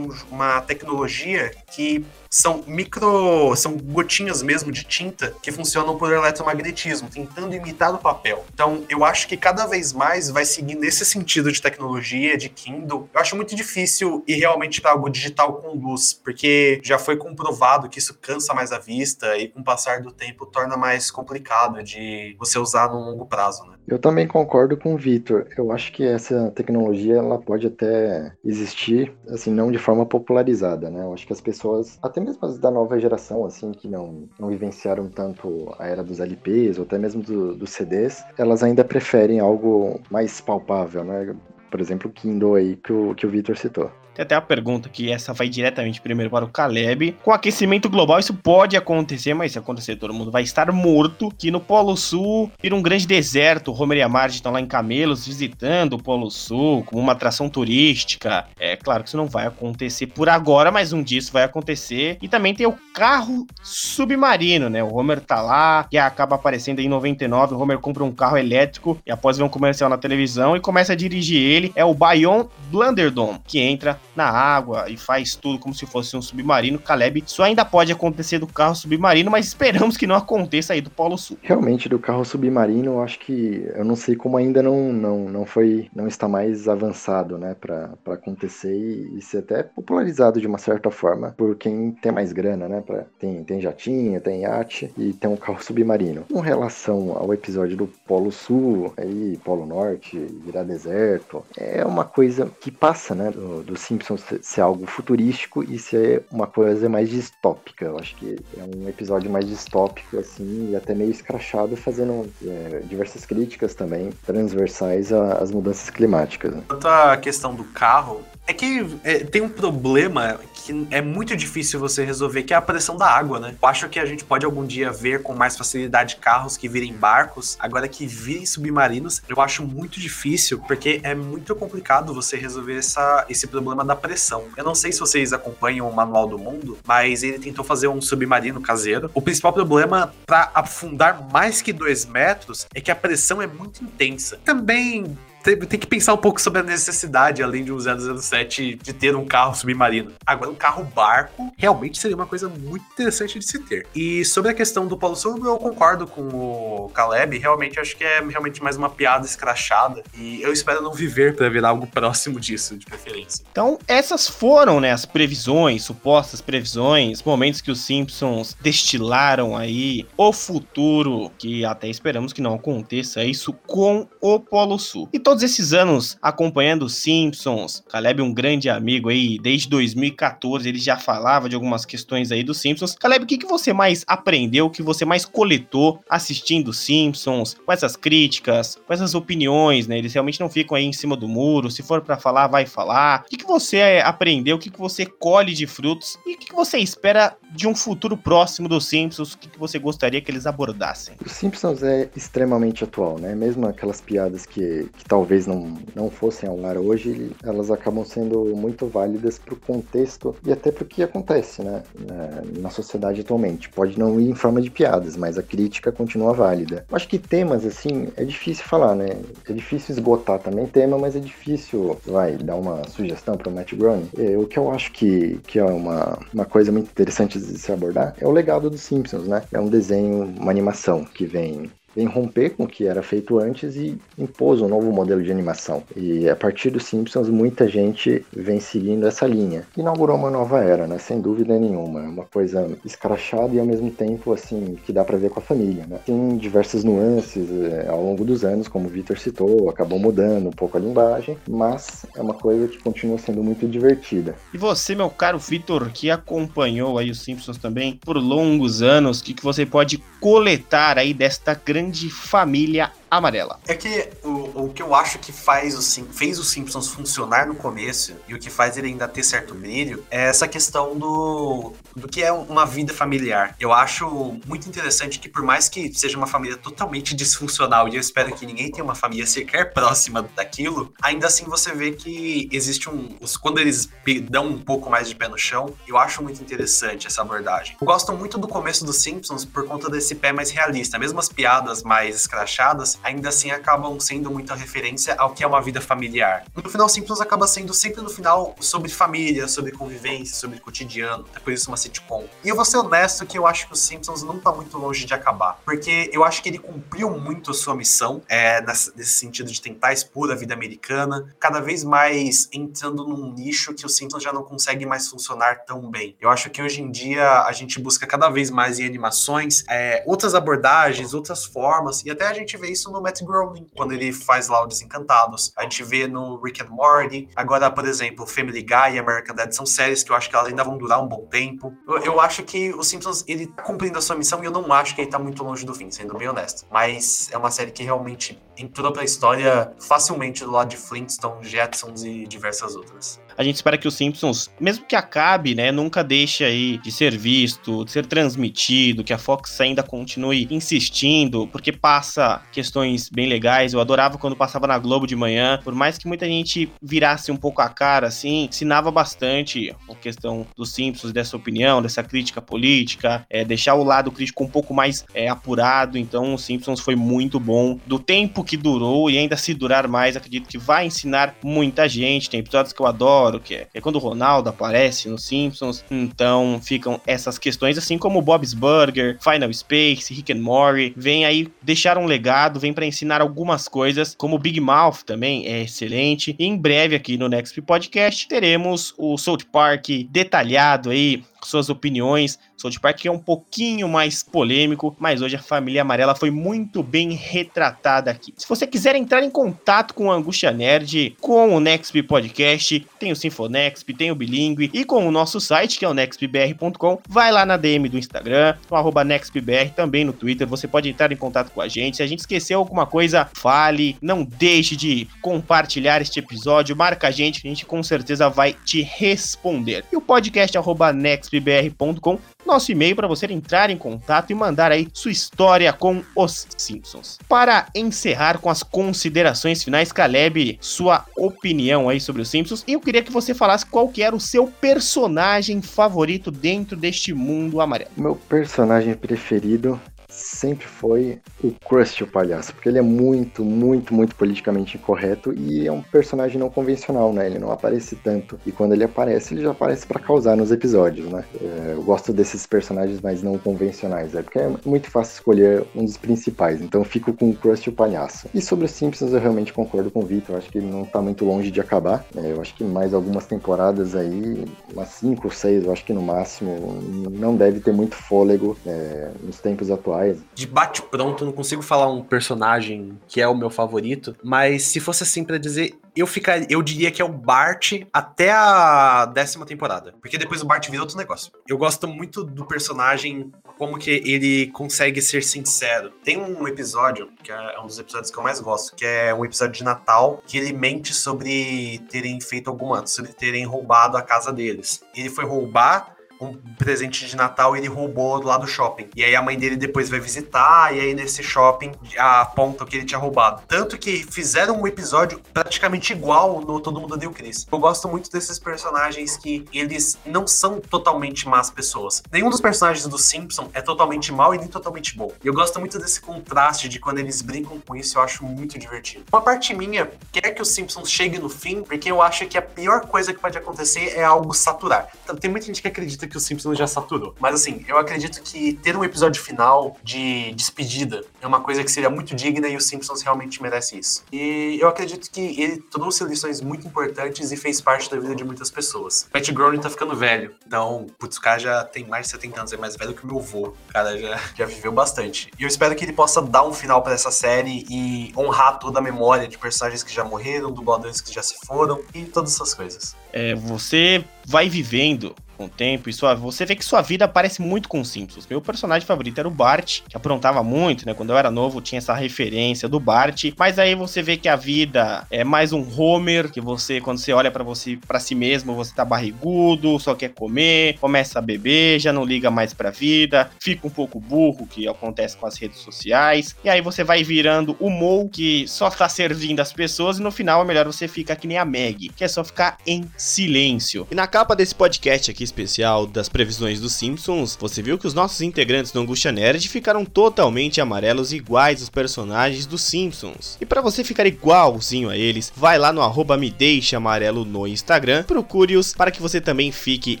uma tecnologia que são micro. são gotinhas mesmo de tinta que funcionam por eletromagnetismo, tentando imitar o papel. Então, eu acho que cada vez mais vai seguir nesse sentido de tecnologia, de Kindle. Eu acho muito difícil ir realmente para algo digital com luz, porque já foi comprovado que isso cansa mais a vista e com o passar do tempo torna mais complicado de você usar no longo prazo, né? Eu também concordo com o Vitor. Eu acho que essa tecnologia ela pode até existir, assim, não de forma popularizada, né? Eu acho que as pessoas, até mesmo as da nova geração, assim, que não, não vivenciaram tanto a era dos LPs ou até mesmo do, dos CDs, elas ainda preferem algo mais palpável, né? Por exemplo, o Kindle aí que o, que o Vitor citou. Tem até a pergunta que essa vai diretamente primeiro para o Caleb. Com aquecimento global, isso pode acontecer, mas se acontecer, todo mundo vai estar morto. Que no Polo Sul vira um grande deserto. Homer e a Marge estão lá em Camelos visitando o Polo Sul como uma atração turística. É claro que isso não vai acontecer por agora, mas um dia isso vai acontecer. E também tem o carro submarino, né? O Homer tá lá e acaba aparecendo em 99. O Homer compra um carro elétrico e após ver um comercial na televisão e começa a dirigir ele. É o Bayon Blunderdome que entra na água e faz tudo como se fosse um submarino. Caleb, isso ainda pode acontecer do carro submarino, mas esperamos que não aconteça aí do Polo Sul. Realmente, do carro submarino, eu acho que eu não sei como ainda não, não, não foi, não está mais avançado, né, para acontecer e, e, ser até popularizado de uma certa forma por quem tem mais grana, né, pra, tem, tem jatinho, tem iate e tem um carro submarino. Com relação ao episódio do Polo Sul, aí, Polo Norte, virar deserto, é uma coisa que passa, né, do, do Simpsons ser algo futurístico e ser uma coisa mais distópica. Eu acho que é um episódio mais distópico, assim, e até meio escrachado, fazendo é, diversas críticas também transversais às mudanças climáticas. Né? Quanto à questão do carro, é que é, tem um problema que é muito difícil você resolver, que é a pressão da água, né? Eu acho que a gente pode algum dia ver com mais facilidade carros que virem barcos, agora que virem submarinos, eu acho muito difícil, porque é muito complicado você resolver essa, esse problema da pressão. Eu não sei se vocês acompanham o Manual do Mundo, mas ele tentou fazer um submarino caseiro. O principal problema para afundar mais que dois metros é que a pressão é muito intensa. Também tem, tem, que pensar um pouco sobre a necessidade, além de um 007, de ter um carro submarino. Agora, um carro barco realmente seria uma coisa muito interessante de se ter. E sobre a questão do Polo Sul, eu concordo com o Caleb. Realmente, acho que é realmente mais uma piada escrachada. E eu espero não viver para ver algo próximo disso, de preferência. Então, essas foram, né, as previsões, supostas previsões, momentos que os Simpsons destilaram aí o futuro, que até esperamos que não aconteça isso com o Polo Sul. E todos esses anos acompanhando os Simpsons, Caleb é um grande amigo aí, desde 2014 ele já falava de algumas questões aí dos Simpsons. Caleb, o que, que você mais aprendeu, o que você mais coletou assistindo os Simpsons, com essas críticas, com essas opiniões, né? Eles realmente não ficam aí em cima do muro, se for para falar, vai falar. O que, que você aprendeu, o que, que você colhe de frutos e o que, que você espera de um futuro próximo dos Simpsons, o que, que você gostaria que eles abordassem? Os Simpsons é extremamente atual, né? Mesmo aquelas piadas que, que talvez não, não fossem ao ar hoje, elas acabam sendo muito válidas para o contexto e até para o que acontece, né? Na, na sociedade atualmente. Pode não ir em forma de piadas, mas a crítica continua válida. Acho que temas, assim, é difícil falar, né? É difícil esgotar também tema, mas é difícil, vai, dar uma sugestão para o Matt Groening. É, o que eu acho que, que é uma, uma coisa muito interessante de se abordar é o legado dos Simpsons, né? É um desenho, uma animação que vem vem romper com o que era feito antes e impôs um novo modelo de animação. E a partir dos Simpsons, muita gente vem seguindo essa linha. Inaugurou uma nova era, né? Sem dúvida nenhuma. É uma coisa escrachada e ao mesmo tempo, assim, que dá para ver com a família, né? Tem diversas nuances é, ao longo dos anos, como o Victor citou, acabou mudando um pouco a linguagem, mas é uma coisa que continua sendo muito divertida. E você, meu caro Victor, que acompanhou aí os Simpsons também por longos anos, o que, que você pode coletar aí desta grande grande família amarela. É que o, o que eu acho que faz o, fez os Simpsons funcionar no começo e o que faz ele ainda ter certo brilho é essa questão do, do que é uma vida familiar. Eu acho muito interessante que, por mais que seja uma família totalmente disfuncional, e eu espero que ninguém tenha uma família sequer próxima daquilo, ainda assim você vê que existe um. Quando eles dão um pouco mais de pé no chão, eu acho muito interessante essa abordagem. Eu gosto muito do começo dos Simpsons por conta desse pé mais realista. Mesmo as piadas mais escrachadas, ainda assim acabam sendo muita referência ao que é uma vida familiar. No final, Simpsons acaba sendo sempre no final sobre família, sobre convivência, sobre cotidiano. É por isso uma sitcom. E eu vou ser honesto que eu acho que os Simpsons não tá muito longe de acabar. Porque eu acho que ele cumpriu muito a sua missão, é, nesse, sentido de tentar expor a vida americana, cada vez mais entrando num nicho que os Simpsons já não conseguem mais funcionar tão bem. Eu acho que hoje em dia a gente busca cada vez mais em animações é, outras abordagens, outras formas, e até a gente vê isso no Matt Groening, quando ele faz lá o Desencantados. A gente vê no Rick and Morty. Agora, por exemplo, Family Guy e American Dad são séries que eu acho que elas ainda vão durar um bom tempo. Eu, eu acho que o Simpsons, ele cumprindo a sua missão e eu não acho que ele tá muito longe do fim, sendo bem honesto. Mas é uma série que realmente entrou pra história facilmente do lado de Flintstones, Jetsons e diversas outras. A gente espera que os Simpsons, mesmo que acabe, né, nunca deixe aí de ser visto, de ser transmitido, que a Fox ainda continue insistindo, porque passa questões bem legais. Eu adorava quando passava na Globo de manhã, por mais que muita gente virasse um pouco a cara, assim, ensinava bastante a questão dos Simpsons, dessa opinião, dessa crítica política, é, deixar o lado crítico um pouco mais é, apurado. Então, os Simpsons foi muito bom. Do tempo que durou e ainda se durar mais, acredito que vai ensinar muita gente. Tem episódios que eu adoro, que é, é quando o Ronaldo aparece nos Simpsons. Então, ficam essas questões, assim como Bob's Burger, Final Space, Rick and Morty, vem aí deixar um legado, vem para ensinar algumas coisas, como Big Mouth também é excelente. E em breve aqui no Next Podcast teremos o South Park detalhado aí suas opiniões. South Park é um pouquinho mais polêmico, mas hoje a família amarela foi muito bem retratada aqui. Se você quiser entrar em contato com o Angústia Nerd, com o Nextp Podcast, tem o Sinfonexp, tem o Bilingue e com o nosso site, que é o nextbr.com, vai lá na DM do Instagram, no arroba nextbr, também no Twitter, você pode entrar em contato com a gente. Se a gente esqueceu alguma coisa, fale, não deixe de compartilhar este episódio, marca a gente, a gente com certeza vai te responder. E o podcast arroba next nextbr.com, nosso e-mail para você entrar em contato e mandar aí sua história com os Simpsons. Para encerrar com as considerações finais, Caleb, sua opinião aí sobre os Simpsons, e eu queria que você falasse qual que era o seu personagem favorito dentro deste mundo amarelo. Meu personagem preferido sempre foi o Krusty o palhaço, porque ele é muito, muito, muito politicamente incorreto e é um personagem não convencional, né? Ele não aparece tanto. E quando ele aparece, ele já aparece para causar nos episódios, né? É, eu gosto desses personagens mais não convencionais, é porque é muito fácil escolher um dos principais. Então fico com o Krusty o palhaço. E sobre os Simpsons, eu realmente concordo com o Victor. Eu acho que ele não tá muito longe de acabar. É, eu acho que mais algumas temporadas aí, umas 5 ou 6, eu acho que no máximo, não deve ter muito fôlego é, nos tempos atuais de bate-pronto, não consigo falar um personagem que é o meu favorito, mas se fosse assim para dizer, eu ficaria, eu diria que é o Bart até a décima temporada, porque depois o Bart vira outro negócio. Eu gosto muito do personagem, como que ele consegue ser sincero. Tem um episódio, que é um dos episódios que eu mais gosto, que é um episódio de Natal, que ele mente sobre terem feito alguma, sobre terem roubado a casa deles. Ele foi roubar um presente de Natal ele roubou lá do shopping. E aí a mãe dele depois vai visitar, e aí nesse shopping aponta o que ele tinha roubado. Tanto que fizeram um episódio praticamente igual no Todo Mundo Deu Chris. Eu gosto muito desses personagens que eles não são totalmente más pessoas. Nenhum dos personagens do Simpson é totalmente mal e nem totalmente bom. E eu gosto muito desse contraste de quando eles brincam com isso, eu acho muito divertido. Uma parte minha quer que os Simpsons chegue no fim, porque eu acho que a pior coisa que pode acontecer é algo saturar. Então, tem muita gente que acredita que os Simpsons já saturou. Mas assim, eu acredito que ter um episódio final de despedida é uma coisa que seria muito digna e os Simpsons realmente merece isso. E eu acredito que ele trouxe lições muito importantes e fez parte da vida de muitas pessoas. Pat Groening tá ficando velho, então, putz, o cara já tem mais de 70 anos, é mais velho que o meu avô. O cara já, já viveu bastante. E eu espero que ele possa dar um final para essa série e honrar toda a memória de personagens que já morreram, dubladores que já se foram e todas essas coisas. É, você vai vivendo com o tempo e sua, você vê que sua vida parece muito com Simpsons. Meu personagem favorito era o Bart, que aprontava muito, né? Quando eu era novo, tinha essa referência do Bart, mas aí você vê que a vida é mais um Homer, que você quando você olha para você para si mesmo, você tá barrigudo, só quer comer, começa a beber, já não liga mais pra vida, fica um pouco burro, que acontece com as redes sociais. E aí você vai virando o Mo, que só tá servindo as pessoas e no final é melhor você ficar que nem a Meg, que é só ficar em silêncio. E na capa desse podcast aqui especial das previsões dos Simpsons, você viu que os nossos integrantes do Angústia Nerd ficaram totalmente amarelos iguais aos personagens dos Simpsons. E para você ficar igualzinho a eles, vai lá no arroba me deixe amarelo no Instagram, procure-os para que você também fique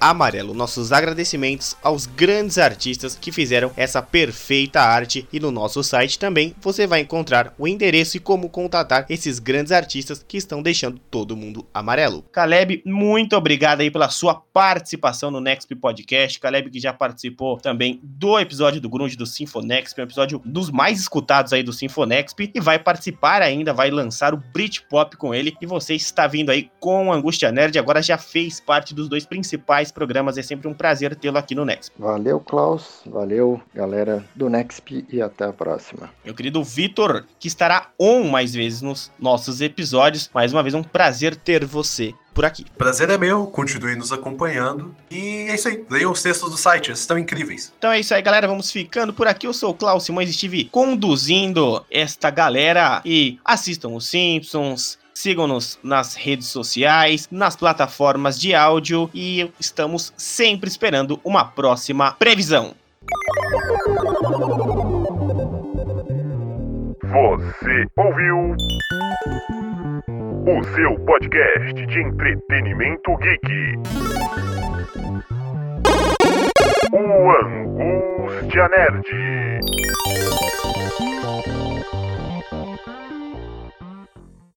amarelo. Nossos agradecimentos aos grandes artistas que fizeram essa perfeita arte e no nosso site também você vai encontrar o endereço e como contatar esses grandes artistas que estão deixando todo mundo amarelo. Caleb, muito obrigado aí pela sua participação no Next Podcast. Caleb que já participou também do episódio do Grunge do Sinfonexp, um episódio dos mais escutados aí do Sinfonexp e vai participar ainda, vai lançar o Britpop com ele e você está vindo aí com Angústia Nerd, agora já fez parte dos dois principais programas, é sempre um prazer tê-lo aqui no Next. Valeu, Klaus. Valeu, galera do Nexp e até a próxima. Meu querido Vitor, que estará on mais vezes nos nossos episódios. Mais uma vez, um prazer ter você por aqui. Prazer é meu, continue nos acompanhando. E é isso aí, leiam os textos do site, eles estão incríveis. Então é isso aí, galera. Vamos ficando por aqui. Eu sou o Klaus Simões, estive conduzindo esta galera. E assistam os Simpsons. Sigam-nos nas redes sociais, nas plataformas de áudio e estamos sempre esperando uma próxima previsão. Você ouviu o seu podcast de entretenimento geek. O Angústia Nerd.